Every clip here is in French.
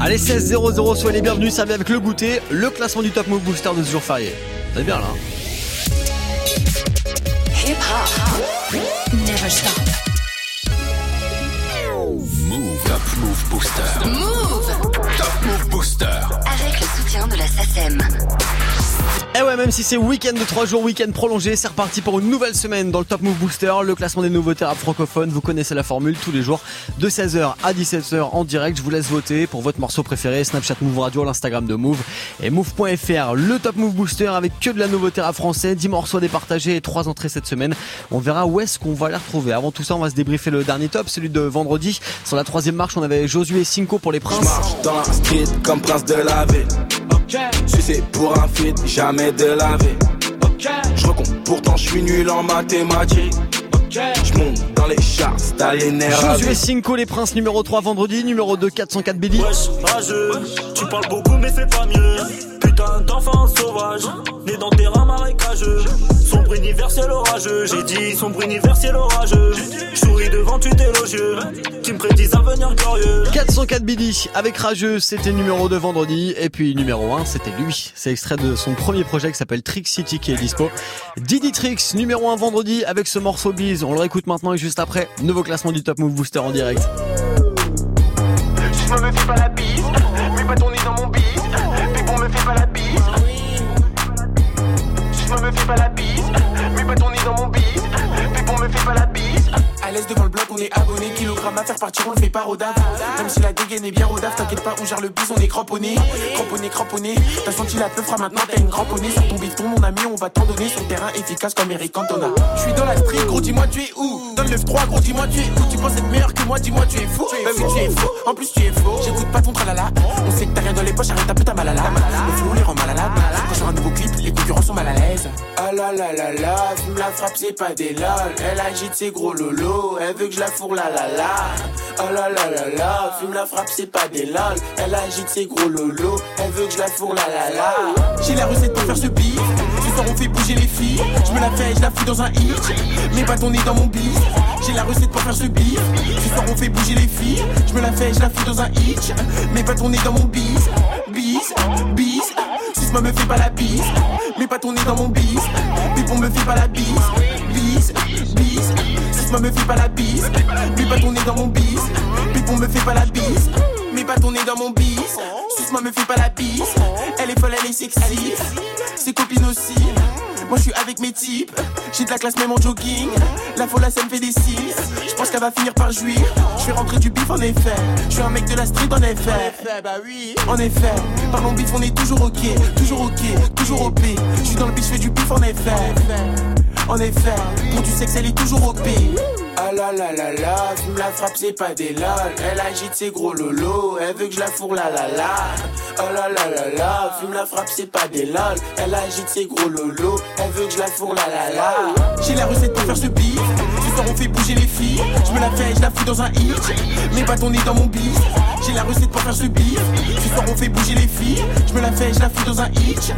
Allez 16-0-0, soyez les bienvenus, ça vient avec le goûter, le classement du Top Move Booster de ce jour férié. C'est bien là. hein. Hip hop. Never stop. Move. Top Move Booster. Move. Top Move Booster. Avec le soutien de la SACEM. Eh ouais, même si c'est week-end de 3 jours, week-end prolongé, c'est reparti pour une nouvelle semaine dans le Top Move Booster, le classement des nouveautés rap francophones. Vous connaissez la formule tous les jours de 16h à 17h en direct. Je vous laisse voter pour votre morceau préféré, Snapchat Move Radio, l'Instagram de Move et Move.fr. Le Top Move Booster avec que de la nouveauté rap français, 10 morceaux à départager et 3 entrées cette semaine. On verra où est-ce qu'on va les retrouver. Avant tout ça, on va se débriefer le dernier top, celui de vendredi. Sur la troisième marche, on avait Josué et Cinco pour les Princes. Dans la de la. Sucé pour un feat, jamais de la vie. Je recompte, pourtant je suis nul en mathématiques. Je monte dans les charts, t'as à Josué. Cinco, les Princes numéro 3 vendredi, numéro 2 404 Billy. Wesh, tu parles beaucoup mais c'est pas mieux. Putain d'enfant sauvage, né dans terrain marécageux. Sombre universel orageux, j'ai dit sombre universel orageux. Souris devant tu élogieux, qui me prédisent un avenir glorieux. 404 Billy avec Rageux, c'était numéro 2 vendredi. Et puis numéro 1, c'était lui. C'est extrait de son premier projet qui s'appelle Trick City qui est dispo. Didi Tricks, numéro 1 vendredi avec ce morceau Biz. On le réécoute maintenant et juste après, nouveau classement du Top Move Booster en direct. Je me fais pas la bise, l'aise devant le bloc, on est abonné. Kilogramme à faire partir, on le fait pas rodave. Même si la dégaine est bien rodave, t'inquiète pas, on gère le bis, on est cramponné. Cramponné, cramponné. T'as senti la peufra, maintenant t'as une cramponnée. Sur ton bifton, mon ami, on va t'en donner. Sur le terrain efficace comme Eric Cantona. Je suis dans la street, gros, dis-moi tu es où? Dans le 9-3, gros, dis-moi tu es où? Tu penses être meilleur que moi, dis-moi tu es fou. Bah oui, tu es fou. En plus, tu es faux. J'écoute pas ton tralala. On sait que t'as rien dans les poches, arrête un peu ta malala. Le flow les rend mal à la Quand un nouveau clip, les concurrents sont mal à l'aise. Ah là là là, fume la frappe, c'est pas des lol. Elle agite ses gros lolos, elle veut que je la fourre la la la. Ah là là là là, fume la frappe, c'est pas des lol. Elle agite ses gros lolos, elle veut que je la fourre la la la. J'ai la recette pour faire ce beat. Ce soir on fait bouger les filles. Je me la fais, je la fous dans un hit. Pas ton nez dans mon bif. J'ai la recette pour faire ce beat. Ce soir on fait bouger les filles. Je me la fais, je la fous dans un hit. Pas ton nez dans mon bis. Bis, bis. Suce-moi me fais pas la bise. Mais pas ton nez dans mon bis. Pépon me fait pas la bise. Bis, bis. Suce-moi me fais pas la bise. Mais pas ton nez dans mon bis. Pépon me fait pas la bise. Mais pas ton nez dans mon bis. Suce-moi me fais pas la bise. Elle est folle, elle est sexy. Ses copines aussi. Moi je suis avec mes types, j'ai de la classe même en jogging. La folle ça me fait des six. Je pense qu'elle va finir par jouir. Je vais rentrer du bif en effet. Je suis un mec de la street en effet. bah oui. En effet, parlons bif, on est toujours ok, toujours ok, toujours OP. Je suis dans le bif, je fais du bif en effet. En effet, pour du sexe, elle est toujours OP. Ah là là là là, fume la frappe, c'est pas des lol. Elle agite ses gros lolos, elle veut que je la fourre la la la. Oh là là là là, fume la frappe, c'est pas des lol. Elle agite ses gros lolos, elle veut que je la fourre la la la. J'ai la recette pour faire ce beat. Soir on fait bouger les filles. Je me la fais, je la fous dans un hit. Pas ton nez dans mon beat. J'ai la recette pour faire ce beat. Ce soir on fait bouger les filles. Je me la fais, je la fous dans un hit.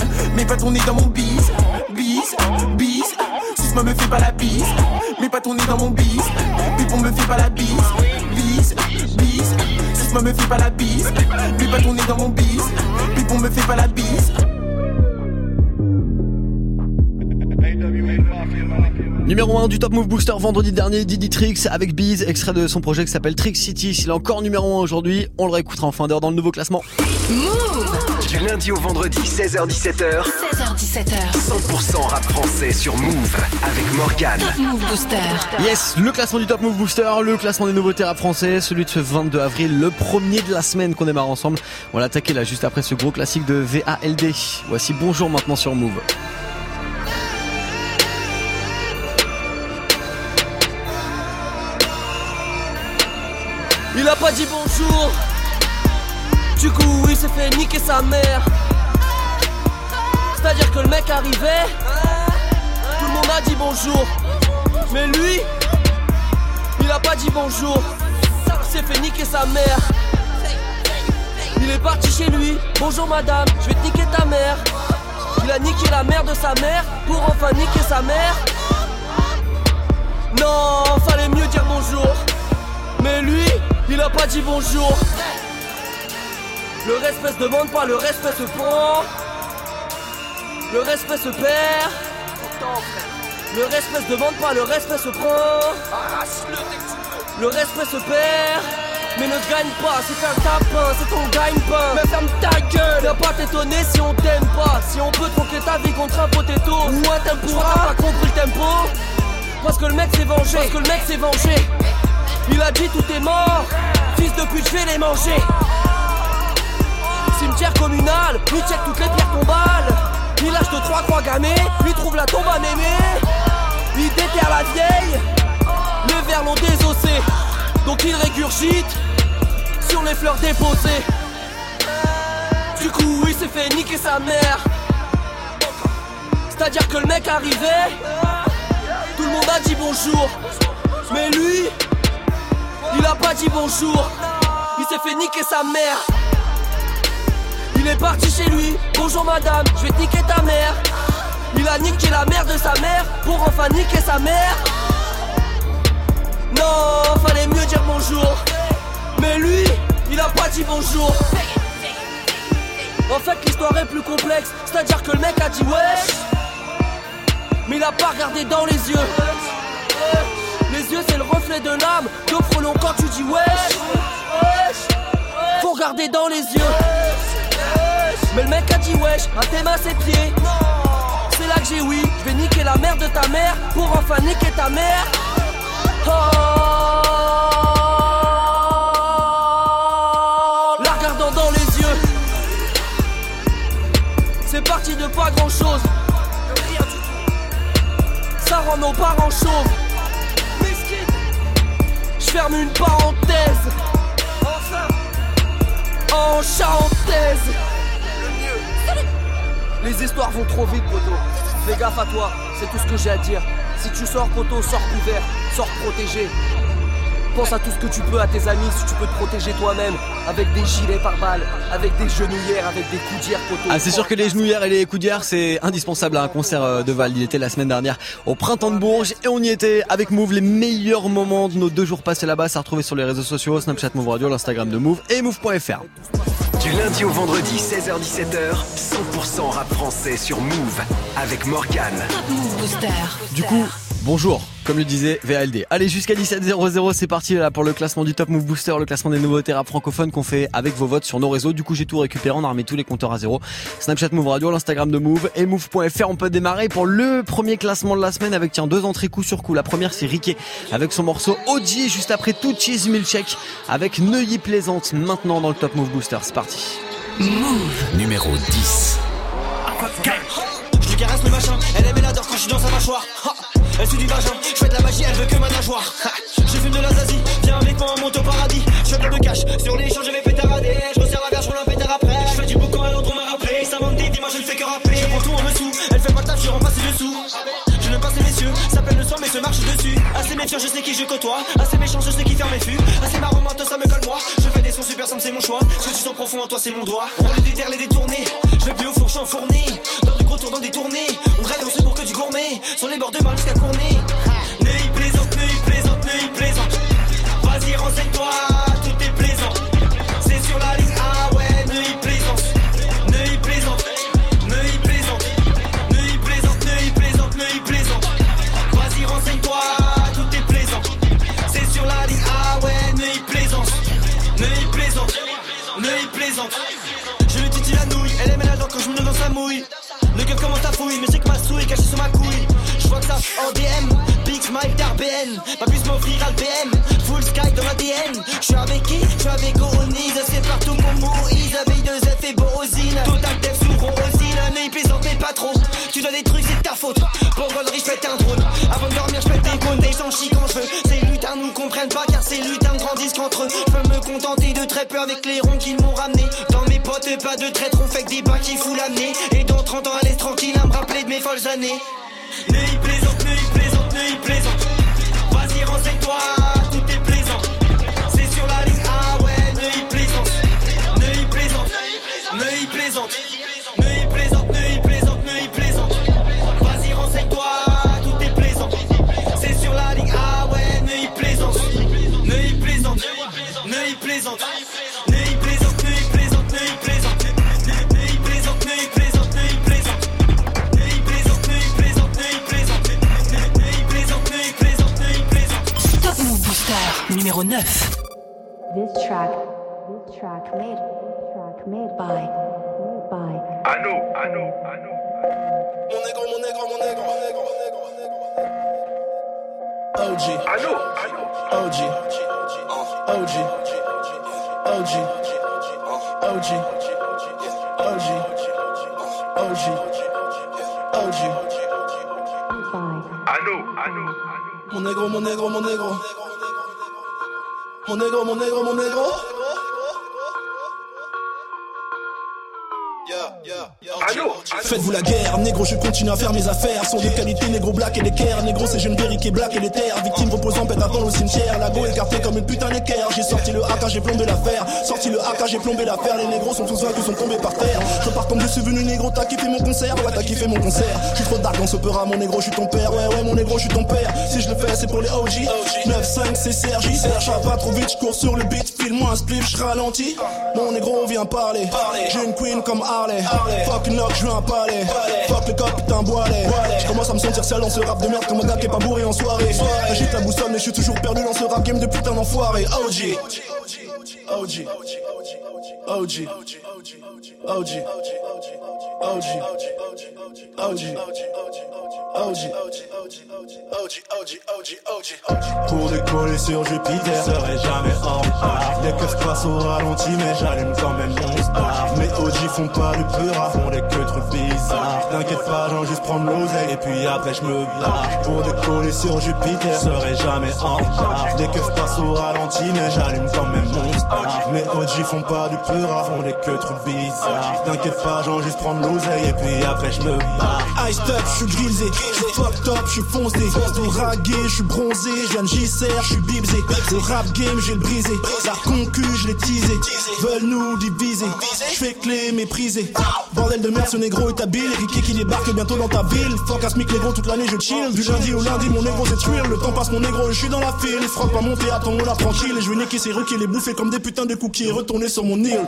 Pas ton nez dans mon bis. Bis, bis. Suce-moi me fais pas la bise. Pas ton nez dans mon bis. Pépon me fait pas la bise. Bis, bis. Suce-moi me fais pas la bise. Pas ton nez dans mon bis. Pépon me fait pas la bise. Numéro 1 du Top Move Booster vendredi dernier, Didi Trix avec Biz, extrait de son projet qui s'appelle Trick City. S'il est encore numéro 1 aujourd'hui, on le réécoutera en fin d'heure dans le nouveau classement. Du lundi au vendredi, 16h-17h, 16h17h. 100% rap français sur Move avec Morgane. Top Move Booster. Yes, le classement du Top Move Booster, le classement des nouveautés rap français, celui de ce 22 avril, le premier de la semaine qu'on démarre ensemble. On va l'attaquer là juste après ce gros classique de VALD. Voici Bonjour maintenant sur Move. Pas dit bonjour. Du coup, il s'est fait niquer sa mère. C'est-à-dire que le mec arrivait, tout le monde a dit bonjour. Mais lui, il a pas dit bonjour. Il s'est fait niquer sa mère. Il est parti chez lui. Bonjour madame, je vais te niquer ta mère. Il a niqué la mère de sa mère pour enfin niquer sa mère. Non, fallait mieux dire bonjour. Mais lui, il a pas dit bonjour. Le respect se demande pas, le respect se prend. Le respect se perd. Le respect se demande pas, le respect se prend. Le respect se perd. Mais ne gagne pas, c'est un tapin, c'est ton gagne-pain. Mais ferme ta gueule, viens pas t'étonner si on t'aime pas. Si on peut tronquer ta vie contre un potato ou un tempura, t'as pas compris le tempo. Parce que le mec s'est vengé, parce que le mec s'est vengé. Il a dit tout est mort, fils de pute, je vais les manger. Cimetière communal, il check toutes les pierres tombales. Il lâche de trois croix gammées, il trouve la tombe à mémé. Il déterre la vieille, le verre l'ont désossé. Donc il régurgite sur les fleurs déposées. Du coup, il s'est fait niquer sa mère. C'est-à-dire que le mec arrivait, tout le monde a dit bonjour. Mais lui, il a pas dit bonjour. Il s'est fait niquer sa mère. Il est parti chez lui. Bonjour madame, je vais niquer ta mère. Il a niqué la mère de sa mère pour enfin niquer sa mère. Non, fallait mieux dire bonjour. Mais lui, il a pas dit bonjour. En fait, l'histoire est plus complexe. C'est-à-dire que le mec a dit wesh. Mais il a pas regardé dans les yeux. Yeux, c'est le reflet de l'âme. Donc frelon quand tu dis wesh. Faut regarder dans les yeux. Mais le mec a dit wesh, un thème à ses pieds. C'est là que j'ai oui. Je vais niquer la mère de ta mère pour enfin niquer ta mère. Oh, la regardant dans les yeux. C'est parti de pas grand chose. Ça rend nos parents chauves. Ferme une parenthèse. En charentaise. Les histoires vont trop vite, poto. Fais gaffe à toi, c'est tout ce que j'ai à dire. Si tu sors, poto, sors couvert, sors protégé. Pense à tout ce que tu peux à tes amis si tu peux te protéger toi-même. Avec des gilets par balles, avec des genouillères, avec des coudières, poto. Ah, c'est sûr que les genouillères et les coudières, c'est indispensable à un concert euh, de Val. Il était la semaine dernière au printemps de Bourges et on y était avec Move. Les meilleurs moments de nos deux jours passés là-bas, ça retrouvé sur les réseaux sociaux, Snapchat Move Radio, l'Instagram de Move et Move.fr. Du lundi au vendredi, 16h-17h, 100% rap français sur Move avec Morgane. Move Booster. Du coup, bonjour, comme le disait VLD. Allez, jusqu'à 17h00, c'est parti là pour le classement du Top Move Booster, le classement des nouveautés rap francophones qu'on fait avec vos votes sur nos réseaux. Du coup, j'ai tout récupéré, on a remis tous les compteurs à zéro. Snapchat Move Radio, l'Instagram de Move et Move.fr. On peut démarrer pour le premier classement de la semaine avec tiens deux entrées coup sur coup. La première, c'est Riquet avec son morceau OG juste après tout cheese milkshake avec Neuilly plaisante maintenant dans le Top Move Booster. C'est parti. Numéro 10. Je lui caresse le machin, elle aime et l'adore quand je suis dans sa mâchoire. Elle suit du vagin, je fais de la magie, elle veut que ma nageoire. Je fume de la zazie, viens avec moi on monte au paradis. Je fais plein de cash, sur les champs je vais pétarader. Je resserre la verge, je un pétard après. Je fais du beau quand elle entre m'a rappelé. Ça dit, dis-moi je ne fais que rappeler. Je prends tout en dessous, elle fait pas le taf, je remplace ses dessous. Ne passe les messieurs, s'appelle le soir mais se marche dessus. Assez méfiant, je sais qui je côtoie. Assez méchant, je sais qui ferme mes fûts. Assez marrant, toi, ça me colle moi. Je fais des sons super simples, c'est mon choix. Ce que tu sens profond en toi, c'est mon doigt. On les déterre, les détourner. Je vais plus au four, je suis enfourné. Dans du gros tour, dans des tournées. On rêve, on se pour que du gourmet. Sur les bords de mar jusqu'à Cournay. Neuilly plaisante, Neuilly plaisante, Neuilly plaisante. Vas-y, renseigne-toi, tout est plaisant. C'est sur la ligne, Je lui titille la nouille, elle la dent quand je me dans sa mouille. Le gueule commence à fouiller, mais c'est que ma souille est cachée sur ma couille. Je vois que ça en DM, Big Smile d'RBN. Pas plus m'offrir à l'BM, full sky dans l'ADN. Je suis avec qui? Je suis avec Oronise, c'est partout mon Moïse. Avec deux F et Borosine. Total Def sous Rosine, un œil plaisante, mais pas trop. Tu dois des trucs, c'est ta faute. Pour Goldery, je un drone. Avant de dormir, je pète des cônes, des gens chient quand je veux. Ces lutins nous comprennent pas, car ces lutins grandissent qu'entre eux. Je peux me contenter de très peu avec les ronds qu'ils pas de traître, on fait que des bacs qui fout l'amener. Et dans 30 ans, à l'aise tranquille à me rappeler de mes folles années. Neuilly plaisante, Neuilly plaisante, Neuilly plaisante. Vas-y, renseigne-toi, numéro 9. This track, this track made, this track made by, made by. Allô, allô, allô. Mon négro, mon négro, mon négro, mon négro, mon négro, mon négro. OG. Allô, allô. OG. OG. OG. OG. OG. OG. OG. Allô, allô, allô. Mon négro, mon négro, mon négro. Mon négro, mon négro, mon négro. Allô, Faites-vous la guerre, négro, je continue à faire mes affaires. Sont de qualité, négro black et l'équerre. Négro, c'est jeune berry qui est black et les terres. Victime reposant, pète avant au cimetière. La go écartée comme une putain d'équerre. J'ai sorti le AK, j'ai plombé l'affaire. Sorti le AK, j'ai plombé l'affaire. Les négros sont tous vaincus, sont tombés par terre. Je pars comme je suis venu, négro, t'as kiffé mon concert? Ouais, t'as kiffé mon concert. Je suis trop dark dans ce peur mon négro, je suis ton père. Ouais, ouais, mon négro, je suis ton père. Si je le fais, c'est pour les OG. 9-5, c'est Sergi. Serge, pas trop vite, je cours sur le beat. File-moi un spliff, je ralentis. Mon négro vient parler. J'ai une queen comme Harley. Fuck une je veux un palais. Fuck le cop, putain, boilet. Je commence à me sentir seul dans ce rap de merde comme un gars qui est pas bourré en soirée. J'agite la boussole, mais je suis toujours perdu dans ce rap game de putain d'enfoiré. OG. OG. OG. OG. OG. OG. Pour décoller sur Jupiter, serait jamais en retard. Les keufs passent au ralenti, mais j'allume quand même mon star. Mais OG font pas de peur, font des que trucs bizarres. T'inquiète pas, j'en juste prendre l'oseille et puis après je me barre. Pour décoller sur Jupiter, serait jamais en retard. Les keufs passent au ralenti, mais j'allume quand même mon star. Mais OG font pas de peur, font des que trucs bizarres. T'inquiète pas, j'en juste prendre l'oseille et puis après je me barre. Ice up, je suis grisé, je fucked up, je suis foncé. Tout ragué, je suis bronzé, je viens de JCR, je suis bibsé. Le rap game, j'ai le brisé. La concu, je l'ai teasé. Veulent nous diviser. Je fais clé, méprisé. Bordel de merde, ce négro est habile. Ricky qui débarque bientôt dans ta ville. Fuck à smic négro toute l'année, je chill. Du lundi au lundi, mon négro c'est thrill. Le temps passe, mon négro, je suis dans la file. Frotte pas monter, attends, on la tranquille. Et je vais niquer ces rues les bouffer comme des putains de cookies et retourner sur mon île.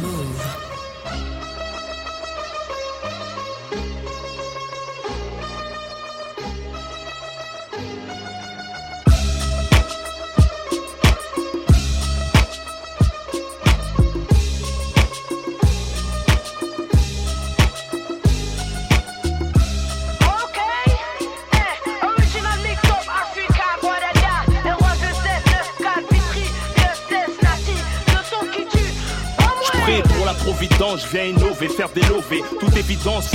Move. Innover, faire des lovés. Toute évidence,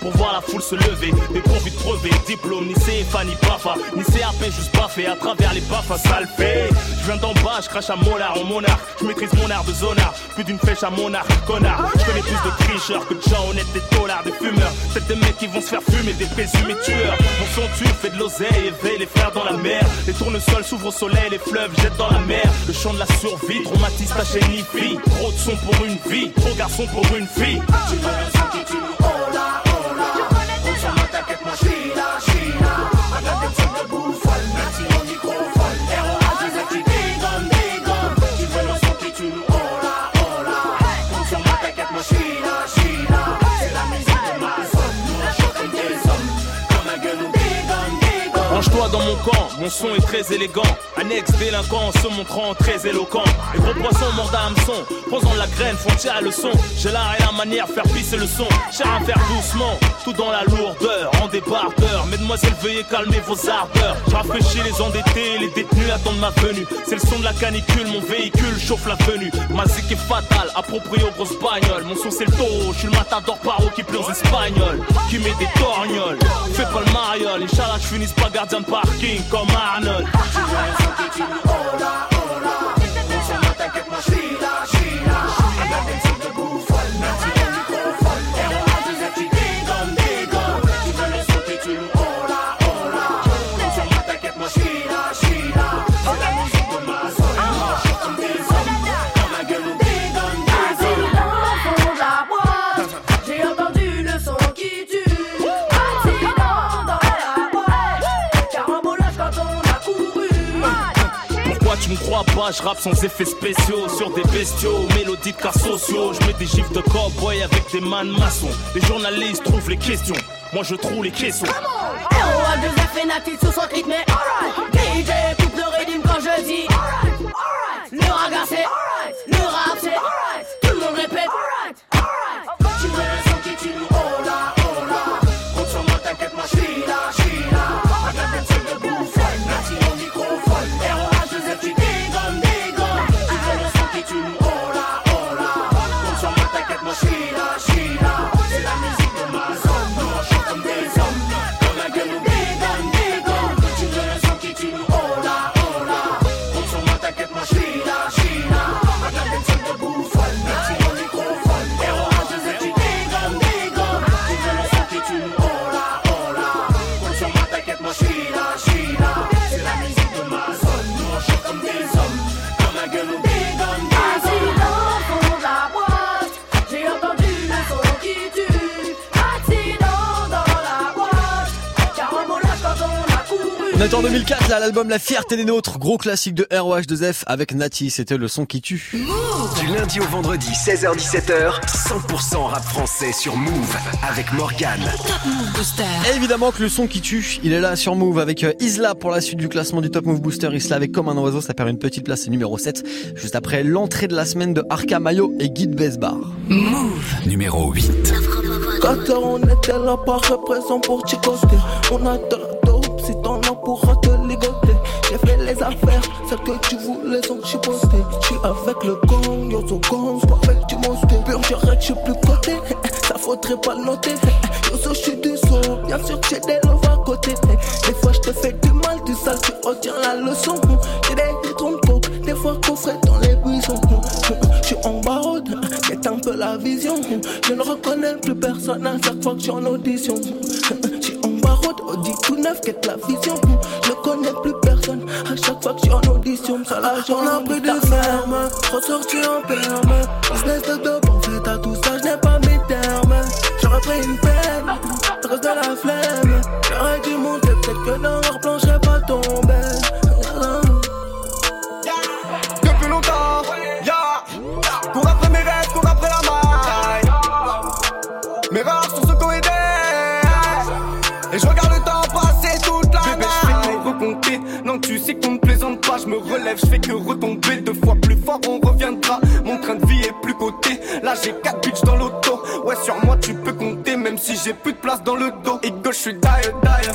pour voir la foule se lever. Des de brevet, diplôme, ni CFA, ni PAFA, ni CAP, juste baffé à travers les baffes, ça le fait. Je viens d'en bas, je crache à Mollard, en monarque. Je maîtrise mon art de zonard, plus d'une flèche à mon arc, connard. Je connais plus de tricheurs que de gens honnêtes, des dollars, des fumeurs. C'est des mecs qui vont se faire fumer, des présumés tueurs. Mon son tue, fait de l'oseille, éveille les frères dans la mer. Les tournesols s'ouvrent au soleil, les fleuves jettent dans la mer. Le chant de la survie, traumatise ta chaîne. Trop de son pour une vie, trop garçon pour une fille. Dans mon camp, mon son est très élégant. Annexe délinquant en se montrant très éloquent. Les gros poissons mordent à hameçon, posant la graine, font à leçon. J'ai l'art et la manière, faire pisser le son. Cher à faire doucement, tout dans la lourdeur, en débardeur. Mesdemoiselles, veuillez calmer vos ardeurs. Rafraîchis les endettés, les détenus attendent ma venue. C'est le son de la canicule, mon véhicule chauffe la venue. Ma zik est fatale, approprié aux grosses bagnoles. Mon son c'est le taureau, je suis le matador paro qui plaît aux espagnols. Qui met des torgnoles, fais pas le mariole. Inch'Allah, je finisse pas gardien de parking comme Arnold. je rappe sans effets spéciaux sur des bestiaux, mélodies de cas sociaux. Je mets des gifs de cowboy avec des man maçons. Les journalistes trouvent les questions, moi je trouve les caissons. ROA 2 F et Nati sous son rythme, alright. DJ coupe le rythme quand je dis alright. alright. Le raga c'est alright. Est en 2004, là, l'album La Fierté des Nôtres, gros classique de ROH2F avec Nati, c'était le son qui tue. Du lundi au vendredi, 16h17h, 100% rap français sur Move avec Morgane. Top Move Booster. Et évidemment que le son qui tue, il est là sur Move avec euh, Isla pour la suite du classement du Top Move Booster. Isla avec Comme un oiseau, ça perd une petite place, c'est numéro 7. Juste après l'entrée de la semaine de Arca Mayo et Guide Besbar. Move. Numéro 8. Quand on était là par présent pour On a les affaires, celles que tu voulais sont chiposté J'suis avec le gang, yo so gang, pas avec du monstre Pur direct, j'suis plus coté, ça faudrait pas le noter. Yo so j'suis du son, bien sûr que j'ai des love à côté. Des fois j'te fais du mal, du sale, tu retiens la leçon. J'ai des trompes, des fois coffré dans les buissons. J'suis en barode, c'est un peu la vision. Je ne reconnais plus personne à chaque fois que j'suis en audition. J'suis en barode, Audi tout neuf, quête la vision. Je connais plus personne à chaque fois que j'suis en audition Ça là j'en ai pris de ferme, ressorti en perme. Business de dope, en fait à tout ça je n'ai pas mes termes J'aurais pris une peine, reste de la flemme. J'aurais dû monter, peut-être que dans leur plan j'serais pas tombé tu sais qu'on ne plaisante pas. Je me relève, je fais que retomber. Deux fois plus fort, on reviendra. Mon train de vie est plus coté. Là, j'ai quatre bitches dans l'auto. Ouais, sur moi, tu peux compter. Même si j'ai plus de place dans le dos. Et gauche, je suis die, die.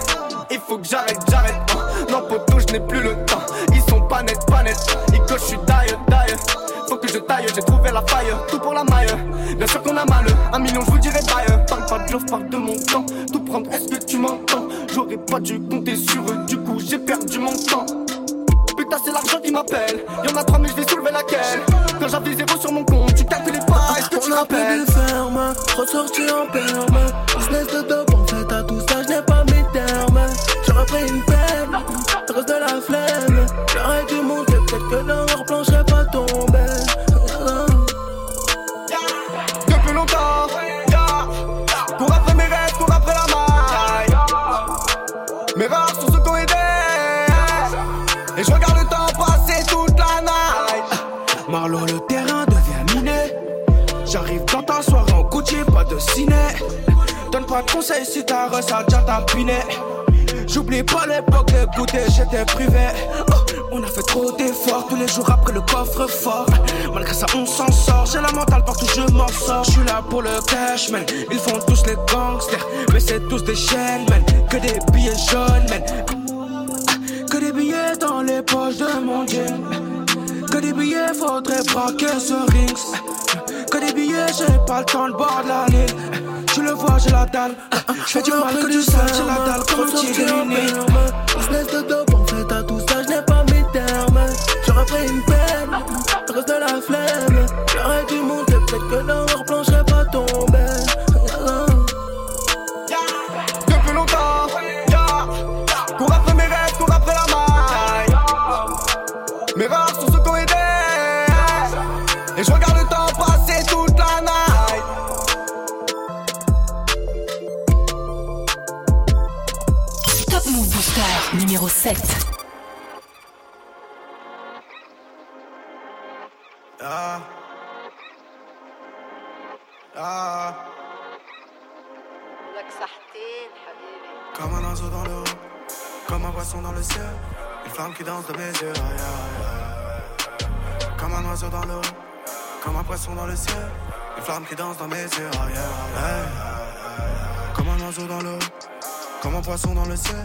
Il faut que j'arrête, j'arrête. hein. Non, poteau, je n'ai plus le temps. Ils sont pas nets, pas nets. Et gauche, je suis die, die. Faut que je taille, j'ai trouvé la faille. Tout pour la maille. Bien sûr qu'on a mal. Un million, je vous dirai bye. Parle pas de parle de mon temps. Tout prendre, est-ce que tu m'entends? J'aurais pas dû compter sur eux. Du coup, j'ai perdu mon temps. Putain, c'est l'argent qui m'appelle. Y'en a trois, mais je vais soulever laquelle. Quand j'avais zéro sur mon compte, tu calculais pas. Est-ce que tu On a plus rappelles? de ferme, ressorti en perme Business de dope, en fait à tout ça je n'ai pas mes termes J'aurais pris une peine, reste de la flemme J'aurais dû monter, peut-être que dans leur plan j'serais pas tombé Donne pas de conseils si ta re, ça a déjà tapiné J'oublie pas l'époque de goûter, j'étais privé. Oh, On a fait trop d'efforts tous les jours après le coffre fort Malgré ça on s'en sort, j'ai la mentale partout je m'en sors. Je suis là pour le cash man, ils font tous les gangsters Mais c'est tous des chaînes man, que des billets jaunes man. Que des billets dans les poches de mon jean que des billets, faudrait braquer ce rings. Que des billets, j'ai pas le temps de boire de la ligne. Tu le vois, j'ai la dalle. Je fais du mal que du sale, j'ai la dalle comme un tigre Business de dope, en fait, à tout ça, je n'ai pas mes termes. J'aurais pris une peine, reste de la flemme. J'aurais dû monter, peut-être que dans leur plan, j'serais pas tombé. Ah. Ah. Comme un oiseau dans l'eau, comme un poisson dans le ciel, une flamme qui danse de mes yeux. Ah, yeah, yeah. Comme un oiseau dans l'eau, comme un poisson dans le ciel, une flamme qui danse dans mes yeux. Ah, yeah. Comme un oiseau dans l'eau, comme un poisson dans le ciel.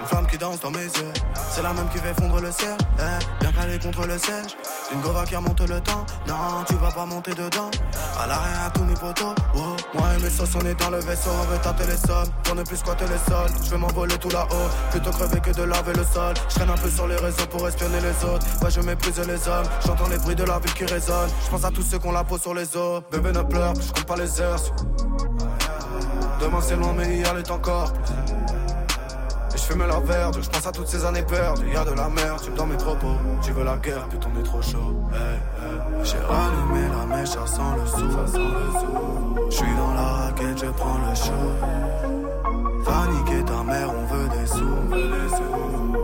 Une femme qui danse dans mes yeux, c'est la même qui fait fondre le ciel. Bien calé contre le siège, une gova qui remonte le temps. Non, tu vas pas monter dedans. À l'arrière, à tous mes potos. Oh, moi et mes sauces, on est dans le vaisseau. On veut tâter les sols, pour ne plus squatter les sols. Je vais m'envoler tout là-haut, plutôt crever que de laver le sol. Je traîne un peu sur les réseaux pour espionner les autres. Ouais, je méprise les hommes, j'entends les bruits de la ville qui résonnent. Je pense à tous ceux qu'on la peau sur les os. Bébé ne pleure, je compte pas les heures. Demain c'est loin, mais hier est encore fume la verte, je pense à toutes ces années perdues. Y'a de la merde, tu me dans mes propos. Tu veux la guerre, putain, on est trop chaud. Hey, hey. J'ai rallumé la mèche, ça sent le sou. Je suis dans la raquette, je prends le show. Va niquer ta mère, on veut des sous.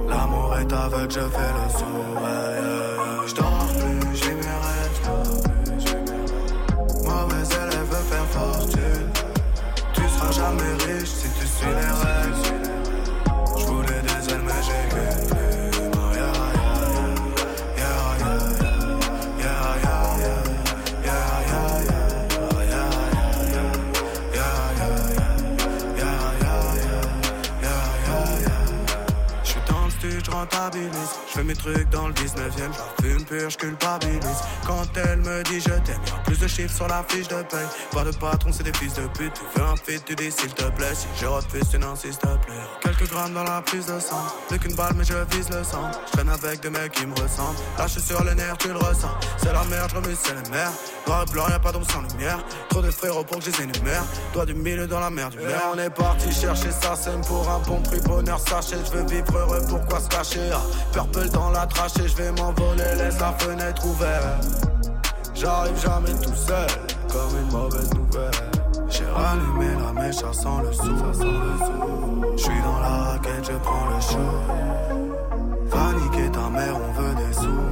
L'amour est aveugle, je fais le sou. Hey, hey, Je dors plus, j'ai mes rêves. Mauvais élève faire fortune. Tu seras jamais riche si tu suis les do this. J'rentabilise. J'fais mes trucs dans le 19ème, j'fume pur, j'culpabilise. Quand elle me dit je t'aime, y'a plus de chiffres sur la fiche de paye. Pas de patron, c'est des fils de pute. Tu veux un fit, tu dis s'il te plaît. Si je refuse, tu n'insistes plus. Quelques grammes dans la prise de sang. Plus qu'une balle, mais je vise le sang. J'traîne avec des mecs qui me ressemblent. Là, j'suis sur les nerfs, tu le ressens. C'est la merde, j'remue, c'est les mers. Noir et blanc, y'a pas d'ombre sans lumière. Trop de frérots pour que je les énumère. Toi du milieu dans la mer du mer. on est parti chercher ça, c'est pour un bon prix. Bonheur, sachez, je veux vivre heureux, pourquoi se cacher? Ah, dans la trachée, je vais m'envoler, laisse la fenêtre ouverte. J'arrive jamais tout seul, comme une mauvaise nouvelle. J'ai rallumé la mèche, ça sent le sou. Je suis dans la raquette, je prends le show. Va niquer ta mère, on veut des sous.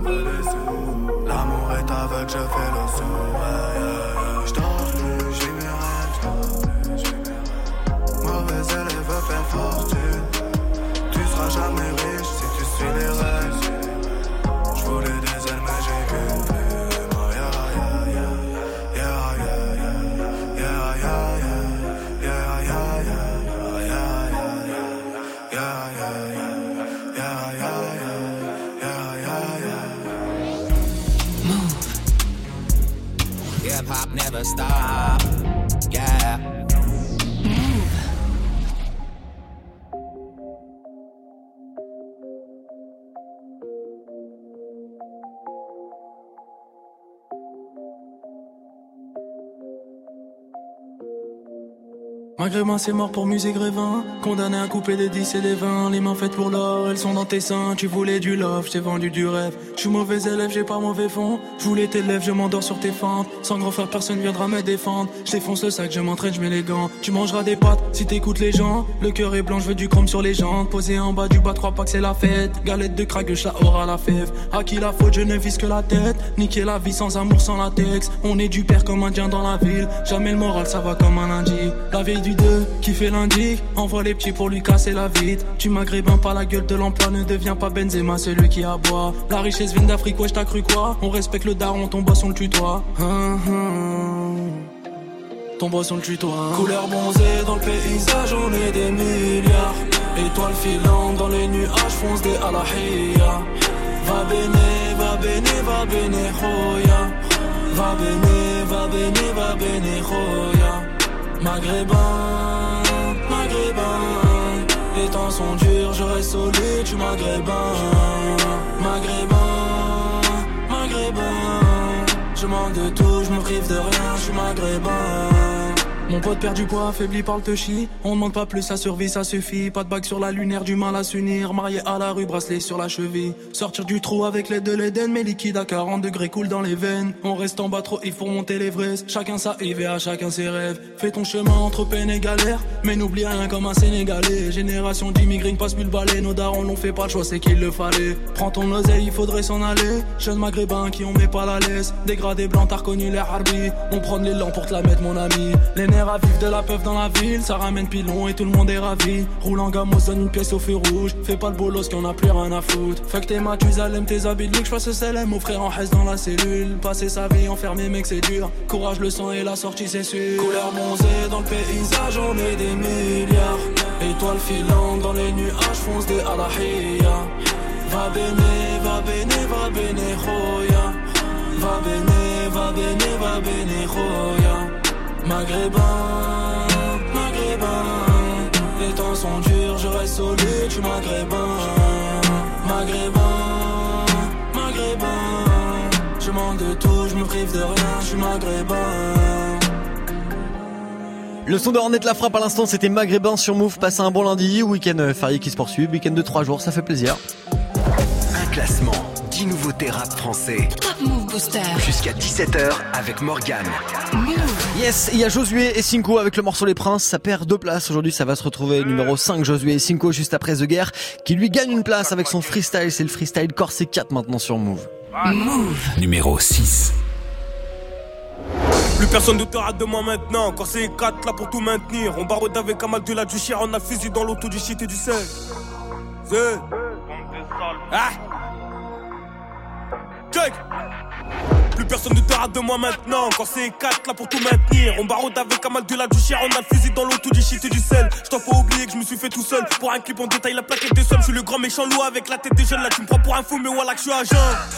L'amour est aveugle, je fais le sou. Ouais, yeah, yeah. J'dors plus, j'ai mes rêves. Mauvais élève faire fortune. Tu seras jamais riche généreuse. Je voulais des ailes, mais j'ai. Yeah, yeah, yeah, yeah, yeah, yeah, yeah, yeah. Never stop Maghrébin c'est mort pour musée Grévin. Condamné à couper des 10 et des 20 Les mains faites pour l'or, elles sont dans tes seins. Tu voulais du love, j'ai vendu du rêve. Je suis mauvais élève, j'ai pas mauvais fond. Je voulais tes lèvres, je m'endors sur tes fentes. Sans grand frère, personne viendra me défendre. Je défonce le sac, je m'entraîne, je mets les gants. Tu mangeras des pâtes si t'écoutes les gens. Le cœur est blanc, je veux du chrome sur les jambes. Posé en bas du bas, crois pas que c'est la fête. Galette de craquage, la aura la fève. À qui la faute, je ne vise que la tête. Niquer la vie sans amour, sans latex. On est du père comme indien dans la ville. Jamais le moral, ça va comme un lundi La veille du 2, qui fait lundi. Envoie les petits pour lui casser la vite Tu maghrébin pas la gueule de l'emploi Ne deviens pas Benzema, celui qui aboie. La richesse vient d'Afrique, ouais t'as cru quoi? On respecte le daron, ton boisson le tutoie. Hum, hum. Ton boisson le tutoie. Couleur bronzée dans le paysage, on est des milliards. Étoiles filantes dans les nuages, fonce des alahia Va bene, va bene, va bene, roya Va bene, va bene, va bene, roya Maghrébin, maghrébin Les temps sont durs, je reste solide, tu maghrébin. Maghrébin, maghrébin Je manque de tout, je me prive de rien, je suis maghrébin Mon pote perd du poids, affaibli par le touchy. On demande pas plus, ça survie, ça suffit. Pas de bague sur la lunaire, du mal à s'unir. Marié à la rue, bracelet sur la cheville. Sortir du trou avec l'aide de l'Eden, mais liquide à 40 degrés coule dans les veines. On reste en bas trop, il faut monter l'Everest. Chacun sa et à chacun ses rêves. Fais ton chemin entre peine et galère, mais n'oublie rien comme un Sénégalais. Génération d'immigrés passe plus le balai. Nos darons n'ont fait pas le choix, c'est qu'il le fallait. Prends ton oseille, il faudrait s'en aller. Jeunes maghrébins qui on met pas la laisse. Dégradé blanc, t'as reconnu les harbi. On prend l'élan pour te la mettre, mon ami. Les à vivre de la peuf dans la ville, ça ramène pilon et tout le monde est ravi. Roule en gamme, une pièce au feu rouge. Fais pas le bolos qu'on a plus rien à foutre. Fuck tes Mathusalem, tes habits de luxe, j'passe ce mon frère en reste dans la cellule. Passer sa vie enfermé, mec, c'est dur. Courage, le sang et la sortie, c'est sûr. Couleur bronzée dans le paysage, on est des milliards. Étoiles filantes dans les nuages, fonce des alahia. Va bene, va bene, va bene, roya. Va bene, va bene, va roya. Maghrébin, maghrébin. Les temps sont durs, je reste solide, tu maghrébin. Maghrébin, maghrébin. Je manque de tout, je me prive de rien, je suis maghrébin. Le son de Hornet la frappe à l'instant, c'était Maghrébin sur Move. Passez un bon lundi, week-end euh, férié qui se poursuit, week-end de 3 jours, ça fait plaisir. Un classement, 10 nouveautés rap français. Top Move Booster. Jusqu'à 17h avec Morgane. Yes, il y a Josué et Cinco avec le morceau Les Princes. Ça perd deux places. Aujourd'hui, ça va se retrouver numéro 5, Josué et Cinco, juste après The Guerre, qui lui gagne une place avec son freestyle. C'est le freestyle Corset 4 maintenant sur Move. Move. Numéro 6. Plus personne ne te rate de moi maintenant. Encore c'est 4 là pour tout maintenir. On barode avec un mal de la du chien. On a fusil dans l'auto du shit et du sel. Ah! Plus personne ne te rate de moi maintenant. Quand c'est 4 là pour tout maintenir. On barode avec un mal de la du chien. On a le fusil dans l'eau, tout du shit et du sel. J't'en faut oublier que je me suis fait tout seul. Pour un clip, on détaille la plaquette des sommes. Je suis le grand méchant loup avec la tête des jeunes. Là, tu me prends pour un fou, mais voilà que je suis agent.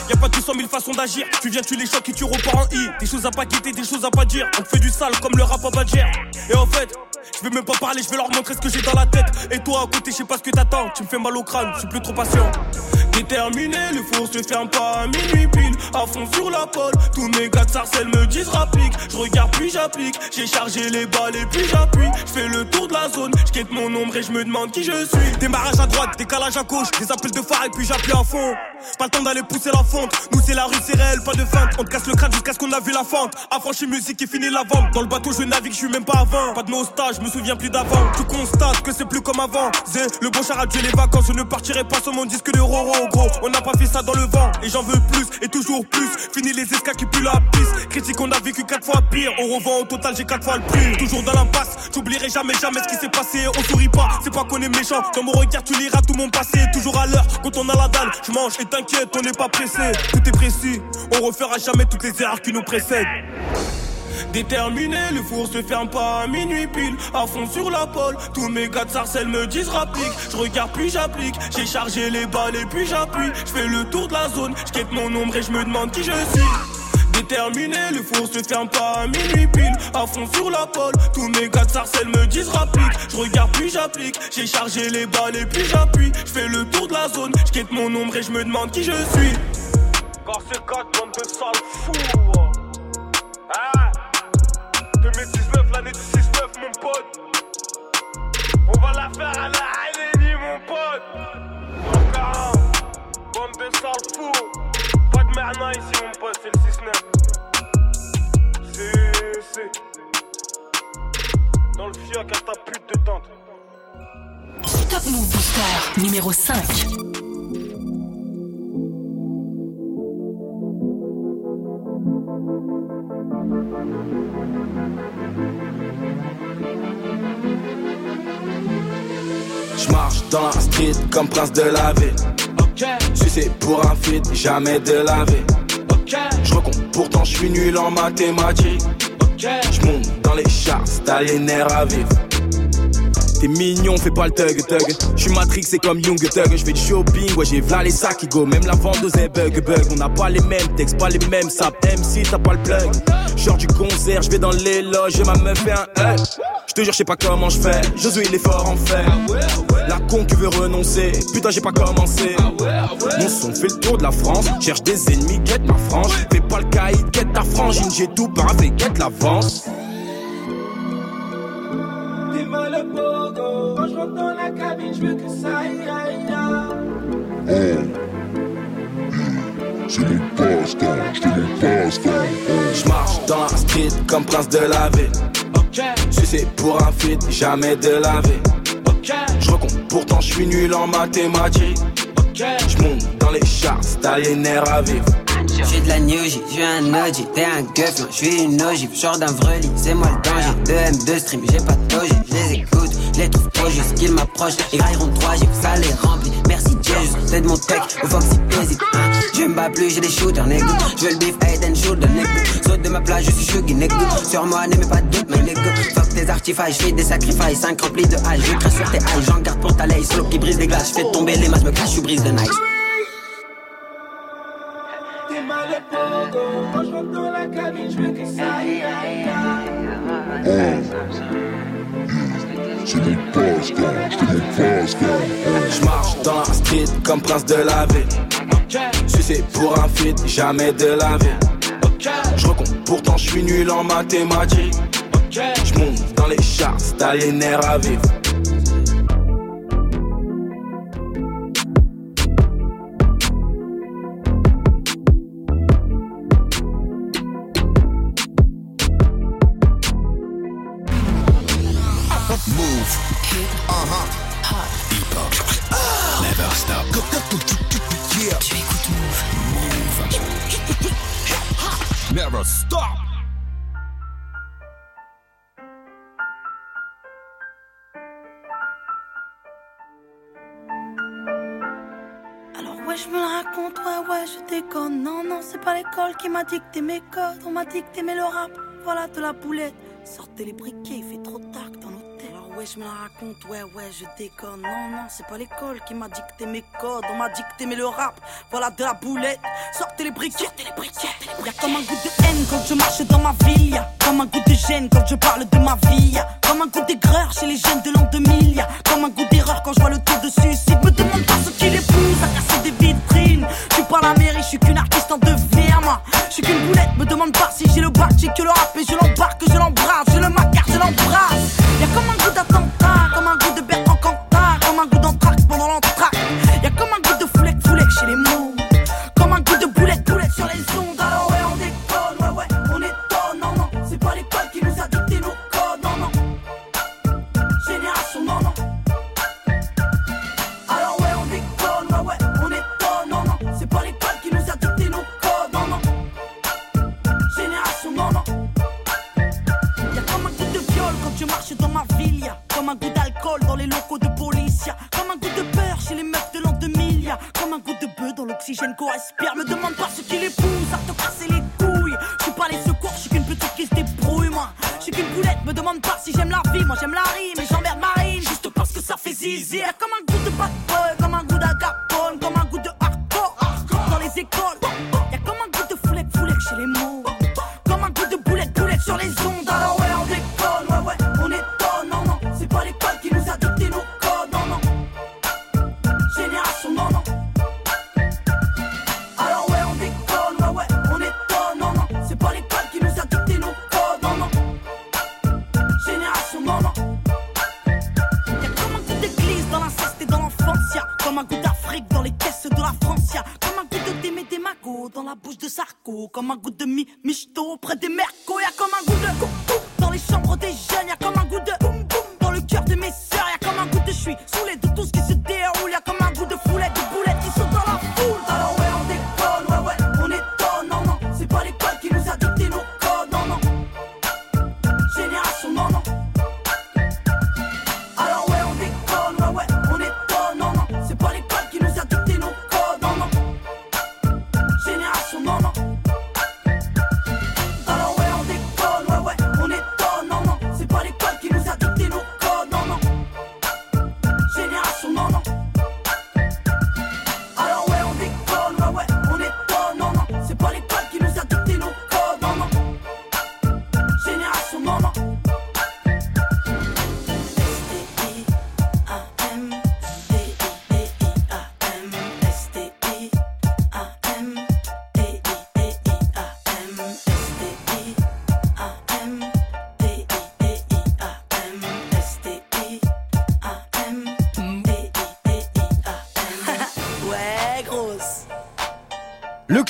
Y'a pas 200 000 façons d'agir. Tu viens, tu les chocs et tu repars en I. Des choses à pas quitter, des choses à pas dire. On fait du sale comme le rap à Badger. Et en fait, je vais même pas parler, je vais leur montrer ce que j'ai dans la tête. Et toi à côté, je sais pas ce que t'attends. Tu me fais mal au crâne, je suis plus trop patient. Déterminé, le four se ferme pas à minuit pile. À fond sur la pole, tous mes gars de sarcelles me disent rapplique. Je regarde puis j'applique, j'ai chargé les balles et puis j'appuie. Je fais le tour de la zone, je quitte mon ombre et je me demande qui je suis. Démarrage à droite, décalage à gauche, des appels de phare et puis j'appuie à fond. Pas le temps d'aller pousser la fonte, nous c'est la rue, c'est réel, pas de feinte. On te casse le crâne jusqu'à ce qu'on a vu la fente. Affranchi musique et fini la vente. Dans le bateau, je navigue, je suis même pas avant. Pas de nostalgie, je me souviens plus d'avant. Tu constates que c'est plus comme avant. Zé, le bon char a tué les vacances, je ne partirai pas sur mon disque de Roro, gros. On n'a pas fait ça dans le vent, et j'en veux plus, et toujours plus. Fini les escas qui la piste. Critique, on a vécu quatre fois pire. On revend au total, j'ai quatre fois le prix. Toujours dans l'impasse, j'oublierai jamais, jamais ce qui s'est passé. On sourit pas, c'est pas qu'on est méchant. Dans mon regard, tu liras tout mon passé. Toujours à l'heure, quand on a la dalle, je mange et t'inquiète, on n'est pas pressé. Tout est précis, on refera jamais toutes les erreurs qui nous précèdent. Déterminé, le four se ferme pas à minuit pile. À fond sur la pole, tous mes gars de sarcelles me disent rapplique. Je regarde puis j'applique, j'ai chargé les balles et puis j'appuie. Je fais le tour de la zone, je mon ombre et je me demande qui je suis. Déterminé, le four se ferme pas à minuit pile. À fond sur la pole, tous mes gars de sarcelles me disent rapplique. Je regarde puis j'applique, j'ai chargé les balles et puis j'appuie. Je fais le tour de la zone, je mon ombre et je me demande qui je suis. Car c'est 4 bande de sales fous. Ah pote. On va la faire à la Halénie, mon pote. Encore un, bande de sales fous. Pas de merna ici, mon pote, c'est le 6-9. C'est. Dans le fioc à ta pute de tente. Top Move Booster numéro 5. Je marche dans la street comme prince de la ville. Si c'est pour un feat, jamais de laver. Je recompte, pourtant je suis nul en mathématiques. Je monte dans les charts, t'as les nerfs à vivre. T'es mignon, fais pas le thug thug. J'suis Matrix, c'est comme Young Thug. J'fais du shopping, ouais, j'ai v'là les sacs qui go. Même la vendeuse est bug bug. On n'a pas les mêmes textes, pas les mêmes saps. MC, t'as pas le plug. Genre du concert, j'vais dans les loges, ma meuf fait un hug. J'te jure, j'sais pas comment j'fais. Josué, il est fort en fait. La con qui veut renoncer. Putain, j'ai pas commencé. Mon son fait le tour de la France. Cherche des ennemis, quête ma frange. Fais pas le caïd, quête ta frangine. J'ai tout paravé, quête l'avance. C'est mon passe-temps, mon passe-temps. Je marche dans la street comme prince de la ville. Sucé pour un feat, jamais de la vie. Je recompte, pourtant je suis nul en mathématiques. Je monte dans les charts, t'as les nerfs à vivre. J'suis de la New J, j'suis un OG, t'es un gueuf, j'suis une ogive, genre d'un vreli, c'est moi le danger. 2 M, 2 stream, j'ai pas de doge, j'les écoute, j'les trouve trop juste qu'ils m'approchent. Les grailleront 3 G, ça les remplit. Merci Jesus, t'aides mon tech, au Foxy hésite. Hein. Je me bats plus, j'ai des shooters, nigga. J'veux le beef, head and shoulder, nigga. Saute de ma place, je suis chuggy, nigga. Sur moi, n'aimez pas de doute, mais nigga. Fuck tes artifices, j'fais des sacrifices, 5 remplis de hache. Je crache sur tes haches, j'en garde pour ta laisse. Solo qui brise des glaces, j'fais tomber les masses, me cache, je brise de nice. T'es C'est mon passe-temps, j'te mon passe-temps. Je marche dans la street comme prince de la ville. Sucé pour un feat, jamais de la vie. Je pourtant je suis nul en mathématiques. Je monte dans les charts, t'as les à vivre. Move. Uh-huh. Hip hop. Never stop. Yeah. Tu écoutes Move. Move. Never stop. Alors ouais je me la raconte, ouais ouais je déconne Non non c'est pas l'école qui m'a dicté mes codes On m'a dicté mais le rap, voilà de la boulette Sortez les briquets, il fait trop tard ouais je me la raconte, ouais ouais je déconne. Non non c'est pas l'école qui m'a dicté mes codes. On m'a dicté mais le rap, voilà de la boulette. Sortez les briquets, sortez les briquets Y'a comme un goût de haine quand je marche dans ma ville Y'a comme un goût de gêne quand je parle de ma vie Y'a comme un goût d'aigreur chez les jeunes de l'an 2000 Y'a comme un goût d'erreur quand je vois le taux de suicide. Me demande pas ce qu'il épouse à casser des vitrines. Je suis pas la mairie, je suis qu'une artiste en devenir moi. Je suis qu'une boulette, me demande pas si j'ai le bac J'ai que le rap et je l'embarque, je l'embrasse. Je le macarre, je l'embrasse. Y'a comme un goût d'attentat, comme un goût de respire Me demande pas ce qui les pousse à te casser les couilles. Je suis pas les secours, je suis qu'une petite qui se débrouille moi. Je suis qu'une boulette, me demande pas si j'aime la vie Moi j'aime la rime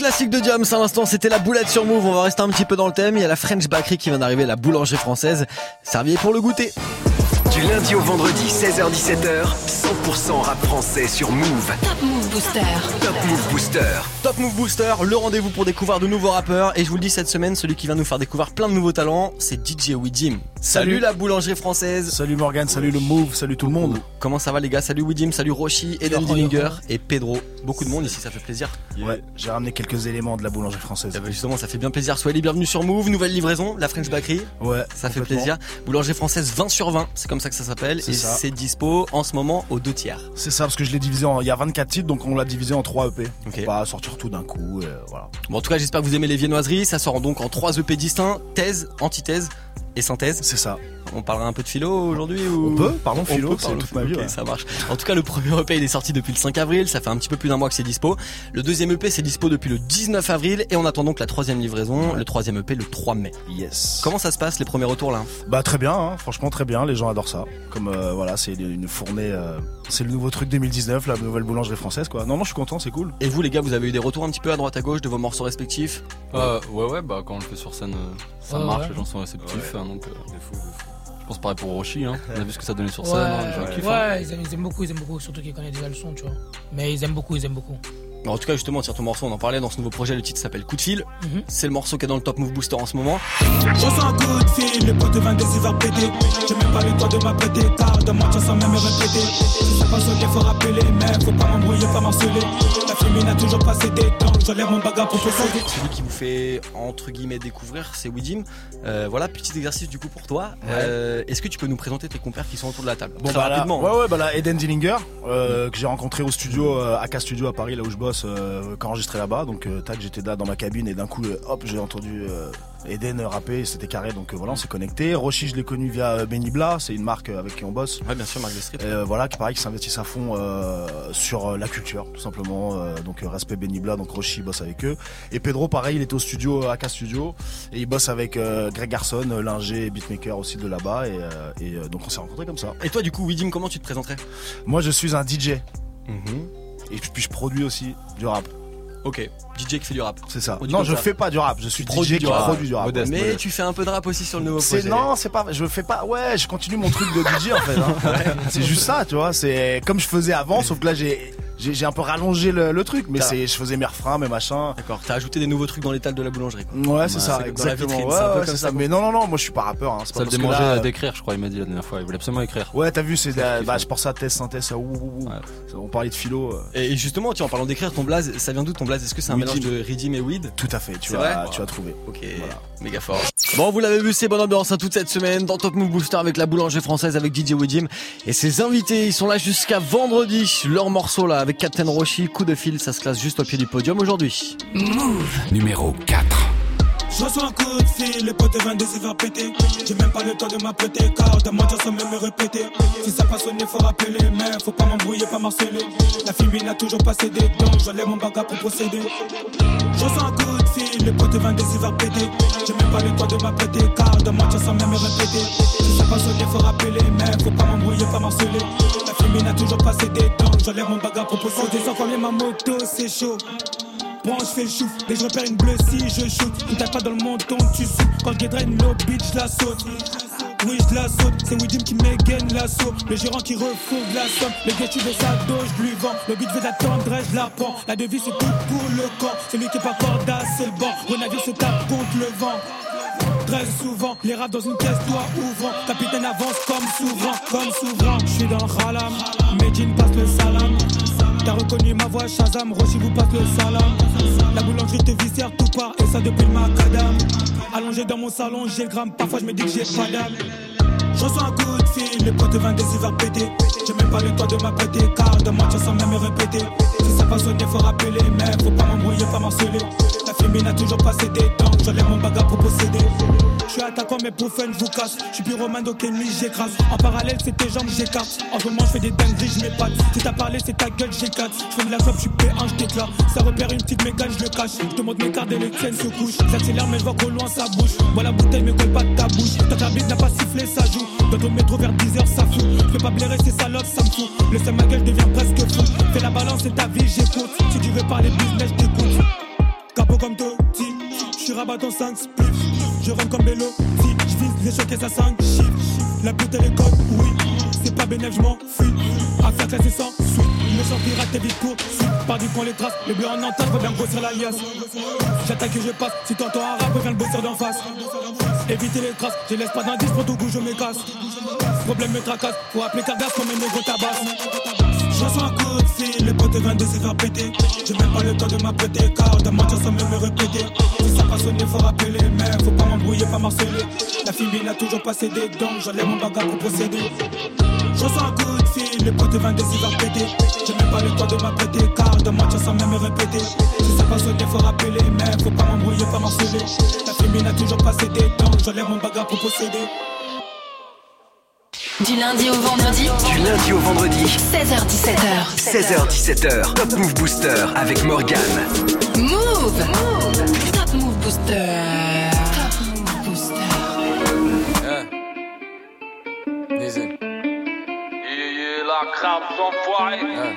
classique de Diams à l'instant, c'était la boulette sur Move. On va rester un petit peu dans le thème. Il y a la French Bakery qui vient d'arriver, la boulangerie française. Serviez pour le goûter. Du lundi au vendredi, 16h-17h, 100% rap français sur Move. Top Move Booster. Top Move Booster. Top Move Booster, le rendez-vous pour découvrir de nouveaux rappeurs. Et je vous le dis cette semaine, celui qui va nous faire découvrir plein de nouveaux talents, c'est DJ Widim. Salut, Salut. la boulangerie française. Salut Morgan, salut le Move, salut tout le monde. Comment ça va les gars? Salut Widim, salut Roshi, Eden. Dillinger et Pedro. Beaucoup de monde ici, ça fait plaisir. Ouais, j'ai ramené quelques éléments de la boulangerie française. Eh ben, justement, ça fait bien plaisir. Soyez les bienvenus sur Move, nouvelle livraison, la French Bakery. Ouais, Ça fait plaisir. Boulangerie française 20 sur 20, c'est comme ça que ça s'appelle. Et c'est dispo en ce moment aux deux tiers. C'est ça, parce que je l'ai divisé en. Il y a 24 titres, donc on l'a divisé en 3 EP. Pas sortir tout d'un coup, euh, voilà. Bon, en tout cas, j'espère que vous aimez les viennoiseries. Ça sort donc en 3 EP distincts thèse, antithèse et synthèse. C'est ça. On parlera un peu de philo aujourd'hui ou... On peut, parlons On philo, peut c'est parler toute philo, ma vie, ouais. ça marche. En tout cas, le premier EP il est sorti depuis le 5 avril, ça fait un petit peu plus d'un mois que c'est dispo. Le deuxième EP c'est dispo depuis le 19 avril et on attend donc la troisième livraison, le troisième EP le 3 mai. Yes. Comment ça se passe les premiers retours là? Bah très bien, hein, franchement très bien, les gens adorent ça. Comme euh, voilà, c'est une fournée, euh, c'est le nouveau truc 2019, la nouvelle boulangerie française quoi. Non non, je suis content, c'est cool. Et vous les gars, vous avez eu des retours un petit peu à droite à gauche de vos morceaux respectifs? Euh, ouais, ouais, bah quand on le fait sur scène, euh, ça Ouais, marche, ouais. les gens sont réceptifs. hein, donc, euh, je pense pareil pour Roshi, hein. on a vu ce que ça donnait sur scène, hein, les gens Ouais, kiffent. hein. ouais ils, aiment, ils aiment beaucoup, ils aiment beaucoup, surtout qu'ils connaissent déjà le son, tu vois. Mais ils aiment beaucoup, ils aiment beaucoup. En tout cas, justement, sur ton morceau, on en parlait dans ce nouveau projet, le titre s'appelle Coup de fil. Mhm. C'est le morceau qui est dans le Top Move Booster en ce moment. Je sens un coup de fil, le de 22 il va péter. J'ai même pas le temps de m'apprêter, car de mentir sans même me répéter. Pas faut rappeler, mais faut pas m'embrouiller, pas. La fémine toujours pas cédé, donc j'enlève mon bagarre pour. Celui qui vous fait entre guillemets découvrir, c'est Widim. Euh, voilà, petit exercice du coup pour toi. Ouais. Euh, Est-ce que tu peux nous présenter tes compères qui sont autour de la table? Bon Très bah là, rapidement. ouais ouais bah là Eden Dillinger euh, que j'ai rencontré au studio euh, AK Studio à Paris là où je bosse euh, là-bas. Donc euh, tac j'étais là dans ma cabine et d'un coup euh, hop j'ai entendu Eden rapper et c'était carré. Donc voilà on s'est connecté. Roshi je l'ai connu via Benny Bla. C'est une marque avec qui on bosse. Ouais, bien sûr, Marc Street. Voilà qui pareil qui s'investissent à fond sur la culture tout simplement. Donc respect Benny Bla. Donc Roshi bosse avec eux. Et Pedro pareil il était au studio AK Studio. Et il bosse avec Greg Garson l'ingé beatmaker aussi de là-bas. Et, et, donc on s'est rencontrés comme ça. Et toi, du coup, Widim, comment tu te présenterais? Moi, je suis un DJ. Mhm. Et puis, je produis aussi du rap. Ok, DJ qui fait du rap. C'est ça. Non, je ça. fais pas du rap. Je suis DJ du qui rap. produit du rap. Modeste, Mais tu fais un peu de rap aussi sur le nouveau C'est projet. non, c'est pas. Je fais pas. Ouais, je continue mon truc de DJ en fait. hein. c'est juste ça, tu vois. C'est comme je faisais avant, sauf que là j'ai j'ai un peu rallongé le, le truc, mais c'est je faisais mes refrains, mes machins. D'accord, t'as ajouté des nouveaux trucs dans l'étal de la boulangerie. Quoi. Ouais, c'est ça, exactement. vitrine, Ouais, c'est un peu ouais, comme c'est ça. quoi. Mais non, non, non, moi je suis pas rappeur. Hein. C'est Ça pas le démangeait là, d'écrire, je crois, il m'a dit la dernière fois, il voulait absolument écrire. Ouais, t'as vu, c'est la- kiffé. bah, je pensais à thèse, synthèse, à ouh, ouh, ouh. On parlait de philo. euh. Et justement, tiens, en parlant d'écrire, ton blaze, ça vient d'où ton blaze? Est-ce que c'est un. Mélange de Redim et Weed Tout à fait, tu as, vrai tu as trouvé. Ok, méga fort. Bon, vous l'avez vu, c'est bonne ambiance hein, toute cette semaine dans Top Move Booster avec la boulangerie française avec DJ Widim et ses invités. Ils sont là jusqu'à vendredi. Leur morceau là avec Captain Roshi, coup de fil, ça se classe juste au pied du podium aujourd'hui. Move. Numéro 4. Je reçois un coup de fil, le pote de 22 il va péter. J'ai même pas le temps de m'apprêter, car de mentir sans même me répéter. Si ça pas sonné, faut rappeler, mais faut pas m'embrouiller, pas m'harceler. La fémine n'a toujours pas cédé, donc j'enlève mon bagarre pour procéder. Je reçois un coup de fil, le pote de 22 il va péter. J'ai même pas le temps de m'apprêter, car de mentir sans même me répéter. Si ça pas sonné, faut rappeler, mais faut pas m'embrouiller, pas m'harceler. La fémine n'a toujours pas cédé, donc j'enlève mon bagarre pour procéder. Descend combien ma moto, c'est chaud. Je fais chouf, dès que je une bleue si je shoot. Tu tape pas dans le menton, tu sautes. Quand je draine no bitch, la saute. Oui, je la saute, c'est Widim qui m'égaine l'assaut. Le gérant qui refourgue la somme. Le tu veux sa dos, je lui vends. Le but veut attendre, je la prends. La devise, c'est tout pour le camp. Celui qui est pas cordasse, c'est le banc. Renavire se tape contre le vent. Très souvent, les rats dans une caisse, toi ouvrant. Capitaine avance comme souverain, comme souverain. Je suis dans le halam, Medine passe le salam. T'as reconnu ma voix, Shazam, Roshi vous passe le salam. La boulangerie te viscère tout part, et ça depuis le macadam. Allongé dans mon salon, j'ai le gramme, parfois je me dis que j'ai pas d'âme. Je reçois un coup de fil, le pote de 22 il va péter. J'ai même pas le temps de m'apprêter, car de mentir sans même me répéter. Si ça pas sonné, faut rappeler, mais faut pas m'embrouiller, pas m'harceler. Fémine n'a toujours pas cédé, j'enlève mon bagarre pour posséder. Je suis attaquant, mais pour fun, vous casse. Je suis pyromane, donc ennemi, j'écrase. En parallèle, c'est tes jambes, j'écarte. En ce moment, je fais des dingueries, je m'épate. Si t'as parlé, c'est ta gueule, j'éclate. Je fais de la clope, je suis P1, je t'éclate. Ça repère une petite mégane, je le cache. Je te montre mes cartes et les tiennes se couchent. J'accélère, mais je vois qu'au loin ça bouge. Moi, la bouteille me colle pas de ta bouche. Tant la bite n'a pas sifflé, ça joue. Dans ton métro vers 10h, ça fout. Je peux pas blairer ces salopes, ça me fout. Le seul ma gueule devient presque fou. Fais la balance, c'est ta vie, j'écoute. Si tu veux parler business, t'écoute. Capot comme Totti. Je suis rabat en 5 spliff. Je rentre comme Bello. Si je vise les chocs et ça 5 chiffres. La pute elle est code, oui. C'est pas bénéf, je m'en fuis. Affaire classée sans suite. Méchant pirate, t'es vite pour suite. Par du coin les traces. Les bleus en entente, faut bien grossir l'alias. J'attaque et je passe. Si t'entends un rap, viens le bosser d'en face. Éviter les traces. Je laisse pas d'indice pour tout goût, je me casse. Problème me tracasse. Faut appeler Cargas comme un négro tabasse. Je reçois un coup fil, les potes 22 se faire péter. J'ai même pas le temps de m'apprêter, car de mentir sans même me répéter. Si ça pas sonné, faut rappeler, mais faut pas m'embrouiller, pas marceler. La fille n'a toujours pas cédé, donc j'enlève mon bagage pour procéder. Je reçois un coup de fil, les potes 22 se faire péter. J'ai même pas le temps de m'apprêter, car de mentir sans même me répéter. Si ça pas sonné, faut rappeler, mais faut pas m'embrouiller, pas marceler. La fille n'a toujours pas cédé, donc j'enlève mon bagage pour procéder. Du lundi au vendredi. Du lundi au vendredi. 16h17h. 16h17h. Top Move Booster avec Morgan. Move. Top Move Booster. Top Move Booster. Easy. la crabe enfoiré.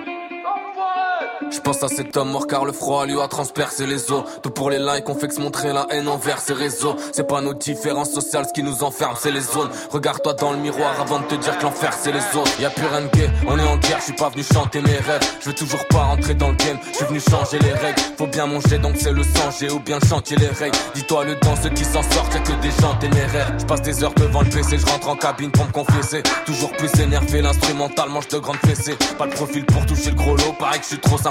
Je pense à cet homme mort car le froid lui a transpercé les os. Tout pour les likes, on fait que se montrer la haine envers ces réseaux. C'est pas nos différences sociales ce qui nous enferme, c'est les zones. Regarde-toi dans le miroir avant de te dire que l'enfer c'est les autres. Y a plus rien de gay, on est en guerre, je suis pas venu chanter mes rêves. Je veux toujours pas rentrer dans le game, je suis venu changer les règles. Faut bien manger donc c'est le sang, j'ai ou bien chantier les règles. Dis-toi le temps, ceux qui s'en sortent, y'a que des gens téméraires. Je passe des heures devant le PC, je rentre en cabine pour me confesser. Toujours plus énervé, l'instrumental mange de grandes fessées. Pas le profil pour toucher le gros lot, pareil que je suis trop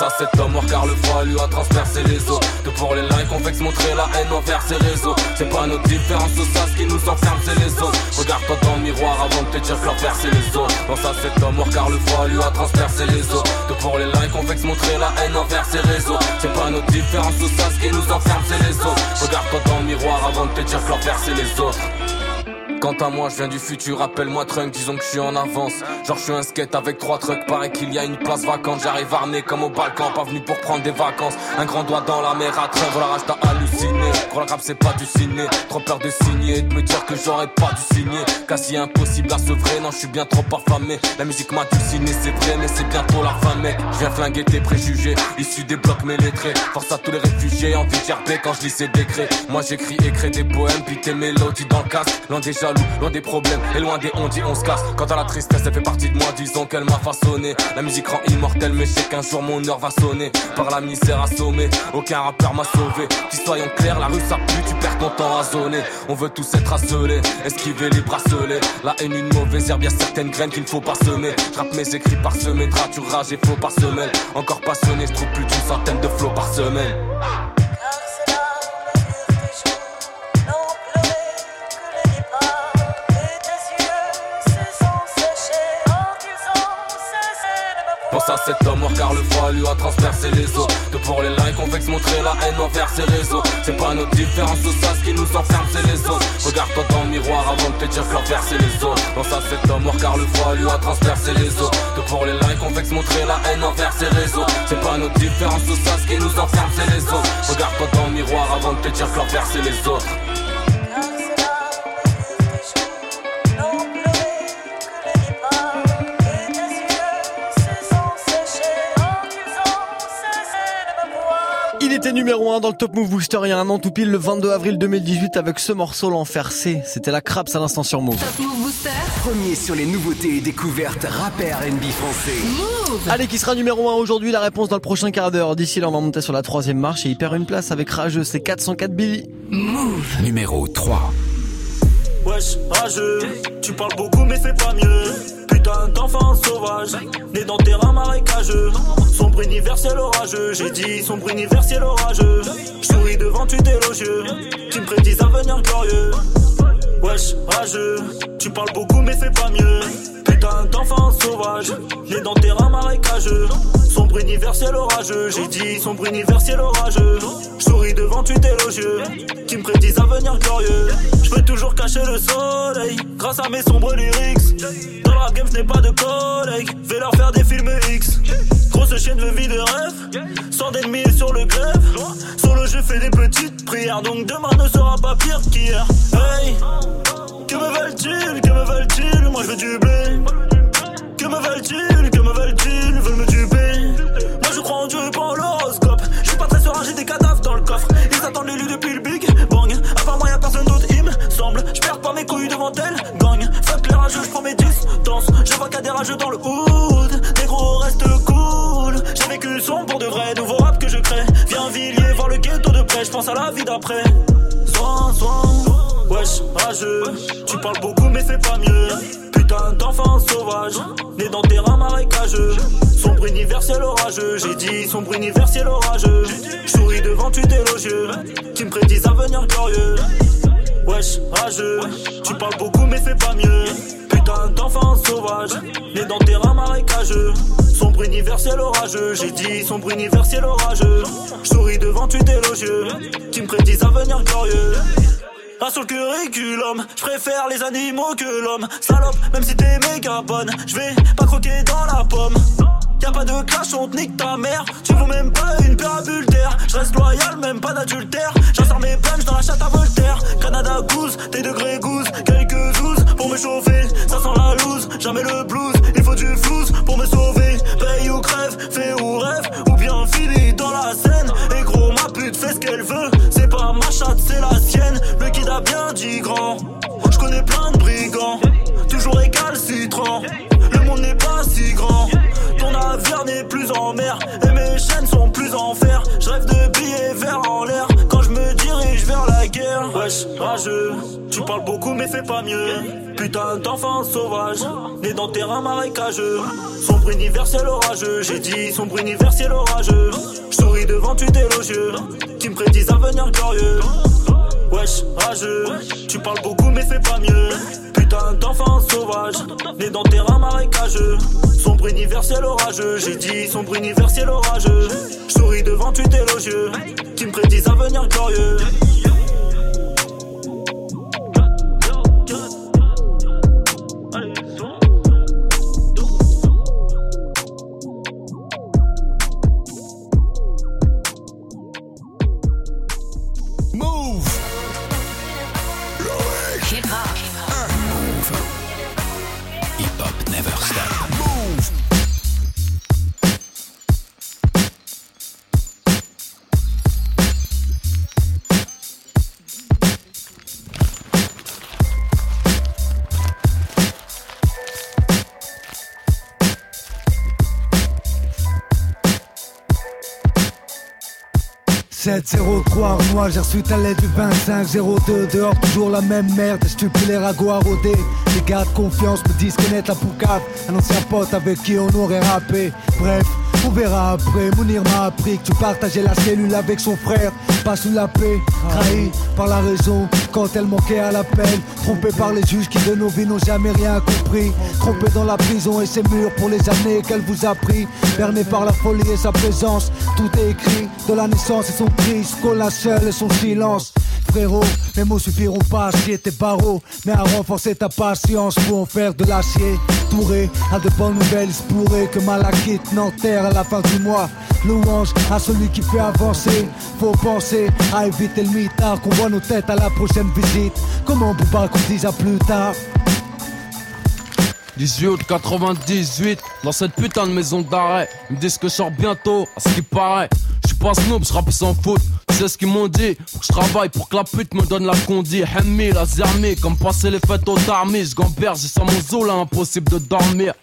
Pense à cet homme mort car le froid lui a transpercé les os. Que pour les likes on se montrer la haine envers ces réseaux. C'est pas notre différence sociale ce qui nous enferme c'est les autres Regarde-toi dans le miroir avant de te dire que l'enfer c'est les autres Pense à cet homme mort car le froid lui a transpercé les os. Que pour les likes on se montrer la haine envers ces réseaux. C'est pas notre différence sociale ce qui nous enferme c'est les autres Regarde-toi dans le miroir avant de te dire que l'enfer c'est les autres Quant à moi, je viens du futur, appelle-moi Trunk, disons que je suis en avance. Genre, je suis un skate avec trois trucks, paraît qu'il y a une place vacante. J'arrive armé comme au Balkan, pas venu pour prendre des vacances. Un grand doigt dans la mer à train, voilà, rage t'as halluciné. Gros, la rap, c'est pas du ciné. Trop peur de signer et de me dire que j'aurais pas dû signer. Quasi impossible à se vrai, non, je suis bien trop affamé. La musique m'a ciné, c'est vrai, mais c'est bientôt la fin, mec. Je viens flinguer tes préjugés, issus des blocs mélétrés. Force à tous les réfugiés, envie de gerber quand je lis ces décrets. Moi, j'écris crée des poèmes, puis tes mélodies dans le casque. Loin des loin des problèmes et loin des on dit on se casse. Quant à la tristesse, elle fait partie de moi, disons qu'elle m'a façonné. La musique rend immortelle, mais je sais qu'un jour mon heure va sonner. Par la misère assommée, aucun rappeur m'a sauvé. Si soyons clairs, la rue ça pue, tu perds ton temps à zoner. On veut tous être asselés, esquiver les bracelets. La haine, une mauvaise herbe, y'a certaines graines qu'il ne faut pas semer. J'rappe mes écrits par semaine, rage et faux par semaine. Encore passionné, je trouve plus d'une centaine de flots par semaine. Cet mort car le froid lui a transpercé les os. Que pour les likes on se montrer la haine envers ces réseaux. C'est pas notre différence sociale ce qui nous enferme c'est les autres Regarde-toi dans le miroir avant de te dire que l'enfer c'est les autres à cet homme mort car le froid lui a transpercé les os. Que pour les likes on se montrer la haine envers ces réseaux. C'est pas notre différence sociale ce qui nous enferme c'est les autres Regarde-toi dans le miroir avant de te dire que l'enfer c'est les autres Il était numéro 1 dans le Top Move Booster il y a un an tout pile le 22 avril 2018 avec ce morceau l'enfer C. C'était la Craps à l'instant sur Move. Top Move Booster. Premier sur les nouveautés et découvertes rap et R&B français. Move. Allez, qui sera numéro 1 aujourd'hui La réponse dans le prochain quart d'heure. D'ici là, on va monter sur la troisième marche et il perd une place avec Rageux. C'est 404 Billy. Move. Numéro 3. Wesh, rageux, tu parles beaucoup mais c'est pas mieux. Putain d'enfant sauvage, né dans terrain marécageux. Sombre universel orageux, j'ai dit sombre universel orageux. Souris devant tu d'élogieux, qui me prédisent un avenir glorieux. Wesh, rageux, tu parles beaucoup mais c'est pas mieux. Putain d'enfant sauvage, né dans terrain marécageux. Sombre universel orageux, j'ai dit sombre universel orageux. Souris devant tu élogieux, qui me prédisent un avenir glorieux. Je peux toujours cacher le soleil, grâce à mes sombres lyrics. Dans la game, je n'ai pas de collègues, vais leur faire des films X. Grosse chaîne de vie de rêve, sans d'ennemis sur le grève. Solo, je fais des petites prières, donc demain ne sera pas pire qu'hier. Hey, que me veulent-ils, que me veulent-ils? Moi je veux du blé. Que me veulent-ils, que me veulent-ils Ils veulent me tuer. Moi je crois en Dieu, pas en l'horoscope. Je suis pas très serein, j'ai des cadavres dans le coffre. Ils attendent l'élu depuis le Big Bang. À part moi, y'a personne d'autre, il me semble. Je perds pas mes couilles devant elle, gagne. Fuck les rageux, je prends mes distances. Je vois a des rageux dans le hood. Des gros reste cool. J'ai vécu son pour de vrai, nouveau rap que je crée. Viens Villiers, voir le ghetto de près. Je pense à la vie d'après. Soin, soin. Wesh, rageux, tu parles beaucoup mais fais pas mieux. Putain d'enfant sauvage, né dans terrain marécageux. Sombre universel orageux, j'ai dit sombre universel orageux. Souris devant tu élogieux, qui me prédisent un avenir glorieux. Wesh, rageux, tu parles beaucoup mais fais pas mieux. Putain d'enfant sauvage, né dans terrain marécageux. Sombre universel orageux, j'ai dit sombre universel orageux. Souris devant tu élogieux, qui me prédisent un avenir glorieux. Sur le curriculum, je préfère les animaux que l'homme. Salope, même si t'es méga bonne, je vais pas croquer dans la pomme. Y'a pas de clash, on te nique ta mère. Tu vaux même pas une parabule d'air. Je reste loyal, même pas d'adultère. J'insère mes punches dans la chatte à Voltaire. Canada Goose, tes degrés goose, quelques douze pour me chauffer. Ça sent la loose, jamais le blues. Il faut du flouze pour me sauver. Paye ou crève, fais ou rêve, ou bien fini dans la scène. Et gros, ma pute fait ce qu'elle veut. C'est pas ma chatte, c'est la sienne. Le kid a bien dit grand. Je connais plein de brigands, toujours récalcitrants. Le monde n'est pas si grand. Ton navire n'est plus en mer et mes chaînes sont plus en fer. Je rêve de billets verts en l'air quand je me dirige vers la guerre. Wesh, rageux, tu parles beaucoup mais fais pas mieux. Putain d'enfant sauvage, né dans terrain marécageux. Sombre universel orageux, j'ai dit sombre universel orageux. Je souris devant tu élogieux, qui me prédisent un avenir glorieux. Wesh, rageux, tu parles beaucoup mais fais pas mieux. Putain d'enfant sauvage, né dans terrain marécageux. Sombre universel orageux, j'ai dit sombre universel orageux. Je souris devant tu élogieux, qui me prédisent un avenir glorieux. 703 moi j'ai reçu ta lettre du 2502 Dehors toujours la même merde, ragots à rôder. Les gars de confiance me disent connaître la poucave Un ancien pote avec qui on aurait rappé. Bref, on verra après Mounir m'a appris que tu partageais la cellule avec son frère La paix, trahi par la raison. Quand elle manquait à l'appel Trompé par les juges qui de nos vies n'ont jamais rien compris. Trompé dans la prison et ses murs pour les années qu'elle vous a pris. Berné par la folie et sa présence Tout est écrit. De la naissance et son cri qu'on la seule et son silence Frérot, mes mots suffiront pas à scier tes barreaux Mais à renforcer ta patience pour en faire de l'acier. Touré à de bonnes nouvelles, se pourrait que Malakite n'enterre à la fin du mois. Louange à celui qui fait avancer Faut penser à éviter le mitard Qu'on voit nos têtes à la prochaine visite. Comment Bouba qu'on dise à plus tard? 18 août 98, dans cette putain de maison d'arrêt. Ils me disent que je sors bientôt, à ce qui paraît. Je suis pas snob, je rappe sans faute. Tu sais ce qu'ils m'ont dit? Je travaille pour que la pute me donne la condi. Hemmi, la zermi, comme passer les fêtes au tarmi. Je gamberge, j'ai sans mon zoo là, impossible de dormir.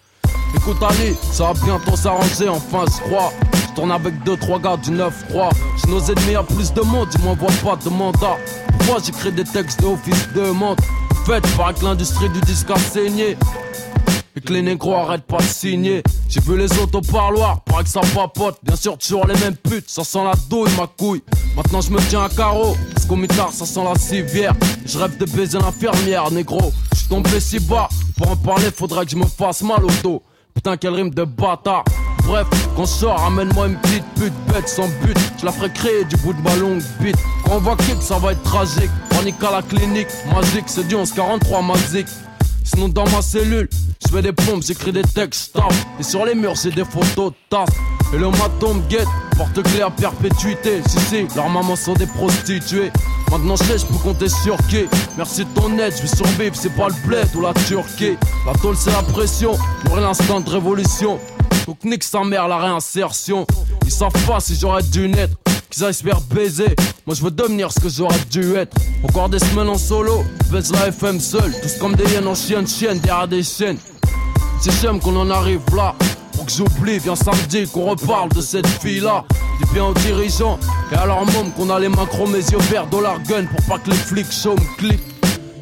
Écoute Ali, ça va bientôt s'arranger, enfin je crois. Je tourne avec 2-3 gars du 9-3. J'ai nos ennemis à plus de monde, ils m'envoient pas de mandat. Pourquoi j'écris des textes d'office de montre Faites par que l'industrie du disque a saigné. Et que les négros arrêtent pas de signer. J'ai vu les autres au parloir, paraît que ça papote. Bien sûr, toujours les mêmes putes, ça sent la douille, ma couille. Maintenant, je me tiens à carreau. jusqu'au mitard, ça sent la civière. Je rêve de baiser l'infirmière, négro. Je suis tombé si bas, pour en parler, faudrait que je me fasse mal au dos. Putain, quel rime de bâtard. Bref, quand je sors, amène-moi une petite pute bête sans but. Je la ferai créer du bout de ma longue bite. Quand on va kick, ça va être tragique. Panique à la clinique, magique, c'est du 1143 magique. Sinon dans ma cellule, je fais des pompes, j'écris des textes, stop. Et sur les murs, c'est des photos tasses. Et le maton me guette, porte clé à perpétuité. Si, si, leurs mamans sont des prostituées. Maintenant, je sais, je compter sur qui. Merci de ton aide, je vais survivre, c'est pas le bled ou la Turquie. La tôle, c'est la pression, j'aurai l'instant de révolution. Donc, nique sa mère, la réinsertion. Ils savent pas si j'aurais dû naître qu'ils aillent baiser. Moi je veux devenir ce que j'aurais dû être. Encore des semaines en solo, baisse la FM seul. Tous comme des hyènes en chienne, chienne derrière des chaînes. C'est j'aime qu'on en arrive là. Pour que j'oublie, viens samedi qu'on reparle de cette fille-là. Dis bien aux dirigeants et à leur môme qu'on a les mains chromées, yeux verts, dollar gun pour pas que les flics show me.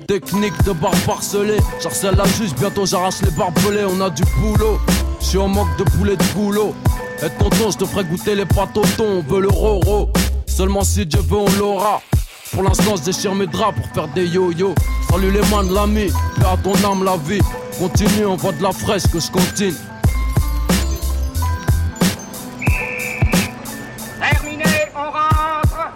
Technique de barbe parcelée, j'harcèle la juge, bientôt j'arrache les barbelés, on a du boulot. Je suis en manque de poulet de boulot. Et tonton, je te ferai goûter les pâtes au thon, on veut le roro. Seulement si Dieu veut, on l'aura. Pour l'instant, je déchire mes draps pour faire des yo-yo. Salut les mains de l'ami, paix à ton âme la vie. Continue, on voit de la fraîche que je continue. Terminé, on rentre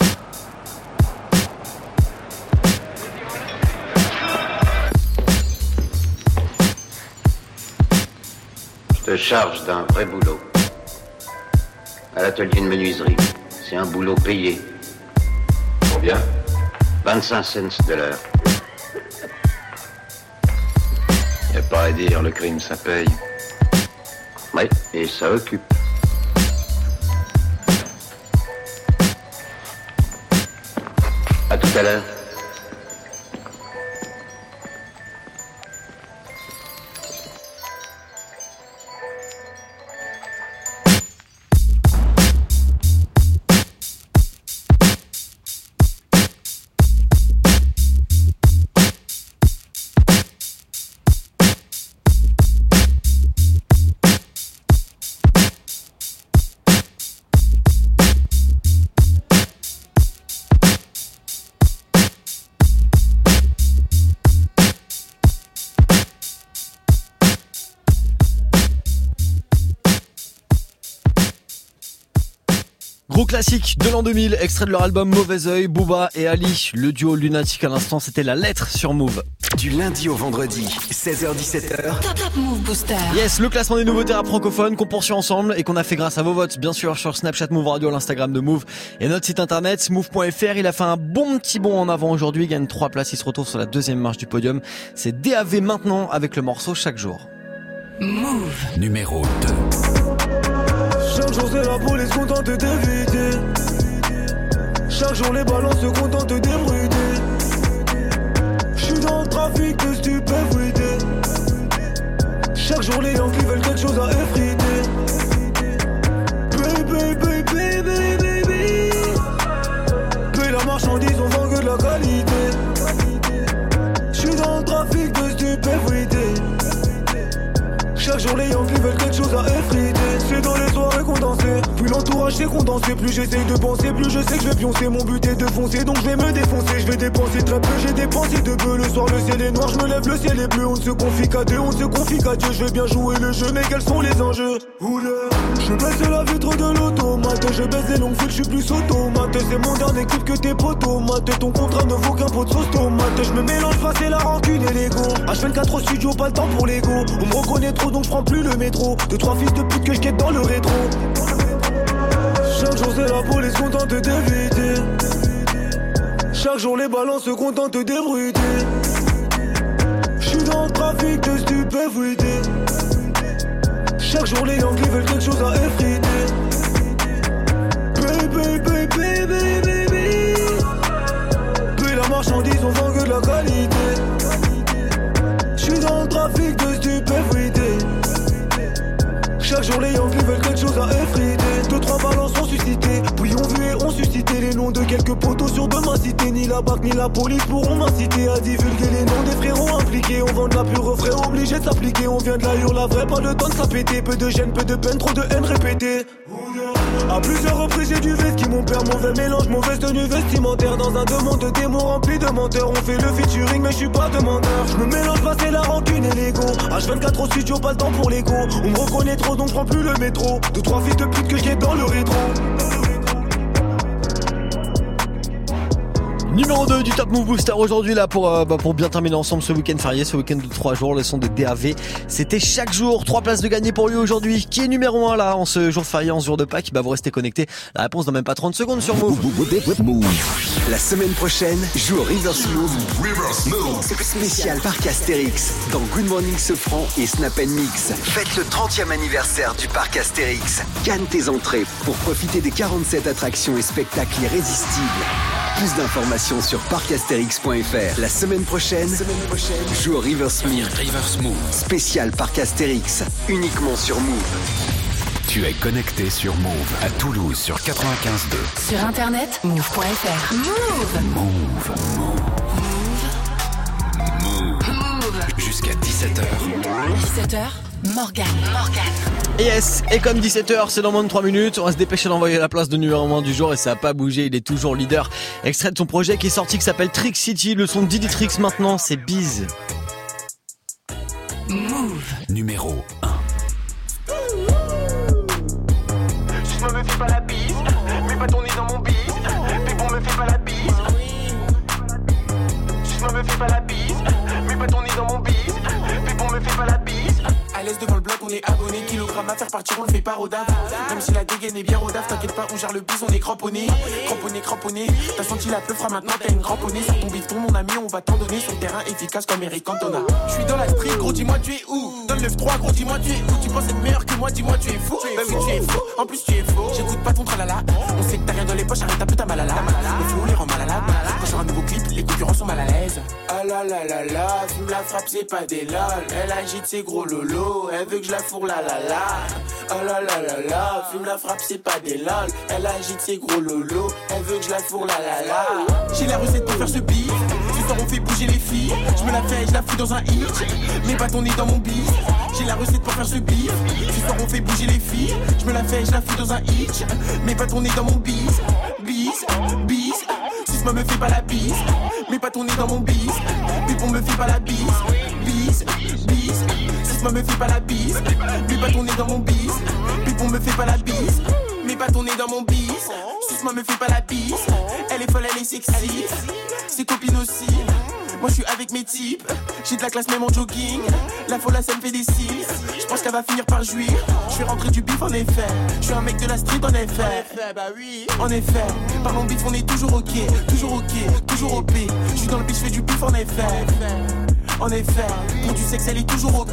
Je te charge d'un vrai boulot. À l'atelier de menuiserie. C'est un boulot payé. Combien 25 cents de l'heure. Y a pas à dire, le crime ça paye. Oui, et ça occupe. À tout à l'heure. Classique de l'an 2000, extrait de leur album Mauvais Oeil, Booba et Ali, le duo lunatique à l'instant, c'était la lettre sur Move. Du lundi au vendredi, 16h17h. Top, top Move Booster. Yes, le classement des nouveautés rap francophones qu'on poursuit ensemble et qu'on a fait grâce à vos votes, bien sûr, sur Snapchat Move Radio, l'Instagram de Move et notre site internet move.fr. Il a fait un bon petit bond en avant aujourd'hui, il gagne trois places, il se retrouve sur la deuxième marche du podium. C'est DAV maintenant avec le morceau chaque jour. Move. Numéro 2. Chaque jour c'est la police contente d'éviter Chaque jour les balances se contentent d'ébruiter. J'suis dans le trafic de stupéfiés. Chaque jour les Yankees veulent quelque chose à effriter. Baby, baby, baby, baby. Paye la marchandise, on vend que de la qualité chaque jour les veulent quelque chose à effriter. C'est dans les soirées condensées Plus l'entourage s'est condensé Plus j'essaye de penser Plus je sais que je vais pioncer. Mon but est de foncer Donc je vais me défoncer. Je vais dépenser très peu J'ai dépensé de peu. Le soir le ciel est noir Je me lève le ciel est bleu. On ne se confie qu'à deux On ne se confie qu'à Dieu. Je vais bien jouer le jeu Mais quels sont les enjeux? Oula Je baisse la vitre de l'automate Je baisse les longues fils Je suis plus automate C'est mon dernier clip que tes potomates Ton contrat ne vaut qu'un pot de sauce tomate Je me mélange face et la rancune et l'ego H24 au studio Pas le temps pour l'ego On me reconnaît trop donc je prends plus le métro. Deux, trois fils de pute que je dans le rétro. Chaque jour c'est la police contente d'éviter. Chaque jour les balances se contentent d'ébruiter. J'suis dans le trafic de stupéfiés. Chaque jour les Yankees veulent quelque chose à effriter. Baby, baby, baby, baby. Puis la marchandise, on vend que de la qualité. J'suis dans le trafic de stupéfiés. Chaque jour les Yankees veulent quelque chose à effriter. Deux trois balances ont suscité. Puis ont vu et ont suscité. Les noms de quelques poteaux sur de ma cité. Ni la BAC ni la police pourront m'inciter À divulguer les noms des frérots impliqués. On vend de la pure refrain obligé de s'appliquer. On vient de la hurle la vraie pas le temps de s'appéter Peu de gêne, peu de peine, trop de haine répétée à plusieurs reprises j'ai du veste qui mon père mauvais mélange mauvaise tenue vestimentaire. Dans un deux de démons remplis de menteurs. On fait le featuring mais je suis pas demandeur. Je me mélange pas c'est la rancune et l'ego. H24 au studio pas le temps pour l'ego. On me reconnaît trop donc prends plus le métro. Deux trois fils de pute que j'ai dans le rétro Numéro 2 du Top Move Booster aujourd'hui là pour, euh, bah, pour bien terminer ensemble ce week-end férié, ce week-end de 3 jours, le son de DAV. C'était chaque jour, 3 places de gagner pour lui aujourd'hui. Qui est numéro 1 là en ce jour férié, en ce jour de Pâques? Bah vous restez connectés. La réponse dans même pas 30 secondes sur Move. La semaine prochaine, joue au Rivers Move. Spécial parc Astérix dans Good Morning Sofran et Snap Mix. Faites le 30e anniversaire du parc Astérix. Gagne tes entrées pour profiter des 47 attractions et spectacles irrésistibles. Plus d'informations sur parcastérix.fr. La semaine prochaine, semaine prochaine, joue au Rivers Move. Spécial parc Astérix, uniquement sur Move. Tu es connecté sur Move à Toulouse sur 95.2. Sur internet, move.fr. Move. Move. Move. Jusqu'à 17h. 17h, Morgane. Morgane. Yes, et comme 17h, c'est dans moins de 3 minutes, on va se dépêcher d'envoyer la place de numéro 1 du jour et ça a pas bougé, il est toujours leader. Extrait de son projet qui est sorti qui s'appelle Trick City, le son de Diddy Tricks maintenant, c'est Biz. Move. Numéro À l'aise devant le bloc, on est abonné. Kilogramme à faire partir, on le fait pas rodave. Même si la dégaine est bien rodave, t'inquiète pas, on gère le bus, on est cramponné. Cramponné, cramponné. T'as senti la peu fera maintenant, t'as une cramponnée. Sur ton mon ami, on va t'en donner. Sur le terrain efficace comme Eric Cantona. Je suis dans la street, gros, dis-moi, tu es où? Donne le 3 gros, dis-moi, tu es où? Tu penses être meilleur que moi, dis-moi, tu es fou. Bah oui, tu es fou. En plus, tu es faux. J'écoute pas ton tralala. On sait que t'as rien dans les poches, arrête un peu ta malala. Le flow les rend mal à la Quand un nouveau clip, les concurrents sont mal à l'aise. Ah là là là là, fume la frappe, c'est pas des lol. Elle agite ses gros lolos, elle veut que je la fourre la la la. Ah là là là là, fume la frappe, c'est pas des lol. Elle agite ses gros lolos, elle veut que je la fourre la la la. J'ai la recette pour faire ce beat. Ce soir on fait bouger les filles. Je me la fais, je la fous dans un hit. Pas ton nez dans mon bif. J'ai la recette pour faire ce beat. Ce soir on fait bouger les filles. Je me la fais, je la fous dans un hit. Pas ton nez dans mon bis. Bis, bis. Sisma me fait pas la bise. Mets pas ton nez dans mon bis. Pipon me fait pas la bise. Bis, bis. Sisma me fait pas la bise. Mets pas ton nez dans mon bis. Pipon me fait pas la bise. Mets pas ton nez dans mon bis. Sisma me fait pas la bise. Elle est folle, elle est sexy. Ses copines aussi. Moi je suis avec mes types, j'ai de la classe même en jogging. La folle ça me fait des cils. Je pense qu'elle va finir par jouir. Je suis rentré du bif en effet. Je suis un mec de la street en effet. bah oui. En effet, parlons bif, on est toujours ok, toujours ok, toujours OP. Je suis dans le bif, je fais du bif en effet. En effet, pour du sexe, elle est toujours OP.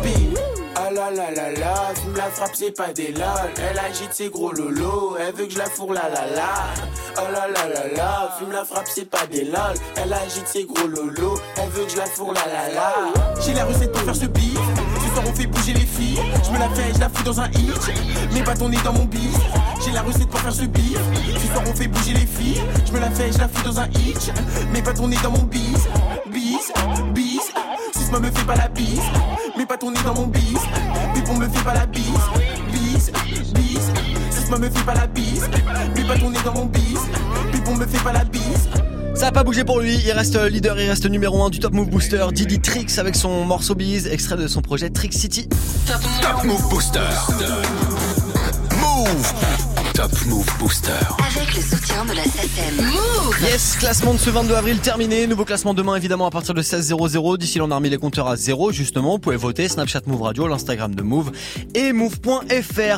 Ah là là là là, fume la frappe, c'est pas des lol. Elle agite ses gros lolos, elle veut que je la fourre la la la. Oh là là là là, fume la frappe, c'est pas des lol. Elle agite ses gros lolos, elle veut que je la fourre la la la. J'ai la recette pour faire ce beat. Ce soir on fait bouger les filles. Je me la fais, je la fous dans un hit. Pas ton nez dans mon bis. J'ai la recette pour faire ce beat. Ce soir on fait bouger les filles. Je me la fais, je la fous dans un hit. Pas ton nez dans mon bis. Bis, bis. Sisma me fait pas la bise. Mets pas ton nez dans mon bis. Pipon me fait pas la bise. Bis, bis. Sisma me fait pas la bise. Mets pas ton nez dans mon bis. Pipon me fait pas la bise. Ça a pas bougé pour lui, il reste leader, il reste numéro 1 du Top Move Booster, Didi Tricks avec son morceau Biz, extrait de son projet Trick City. Top Move Booster. Move. Top Move Booster. Avec le soutien de la SACEM. Move. Yes, classement de ce 22 avril terminé. Nouveau classement demain évidemment à partir de 16.00. D'ici là on a remis les compteurs à zéro justement. Vous pouvez voter Snapchat Move Radio, l'Instagram de Move et Move.fr.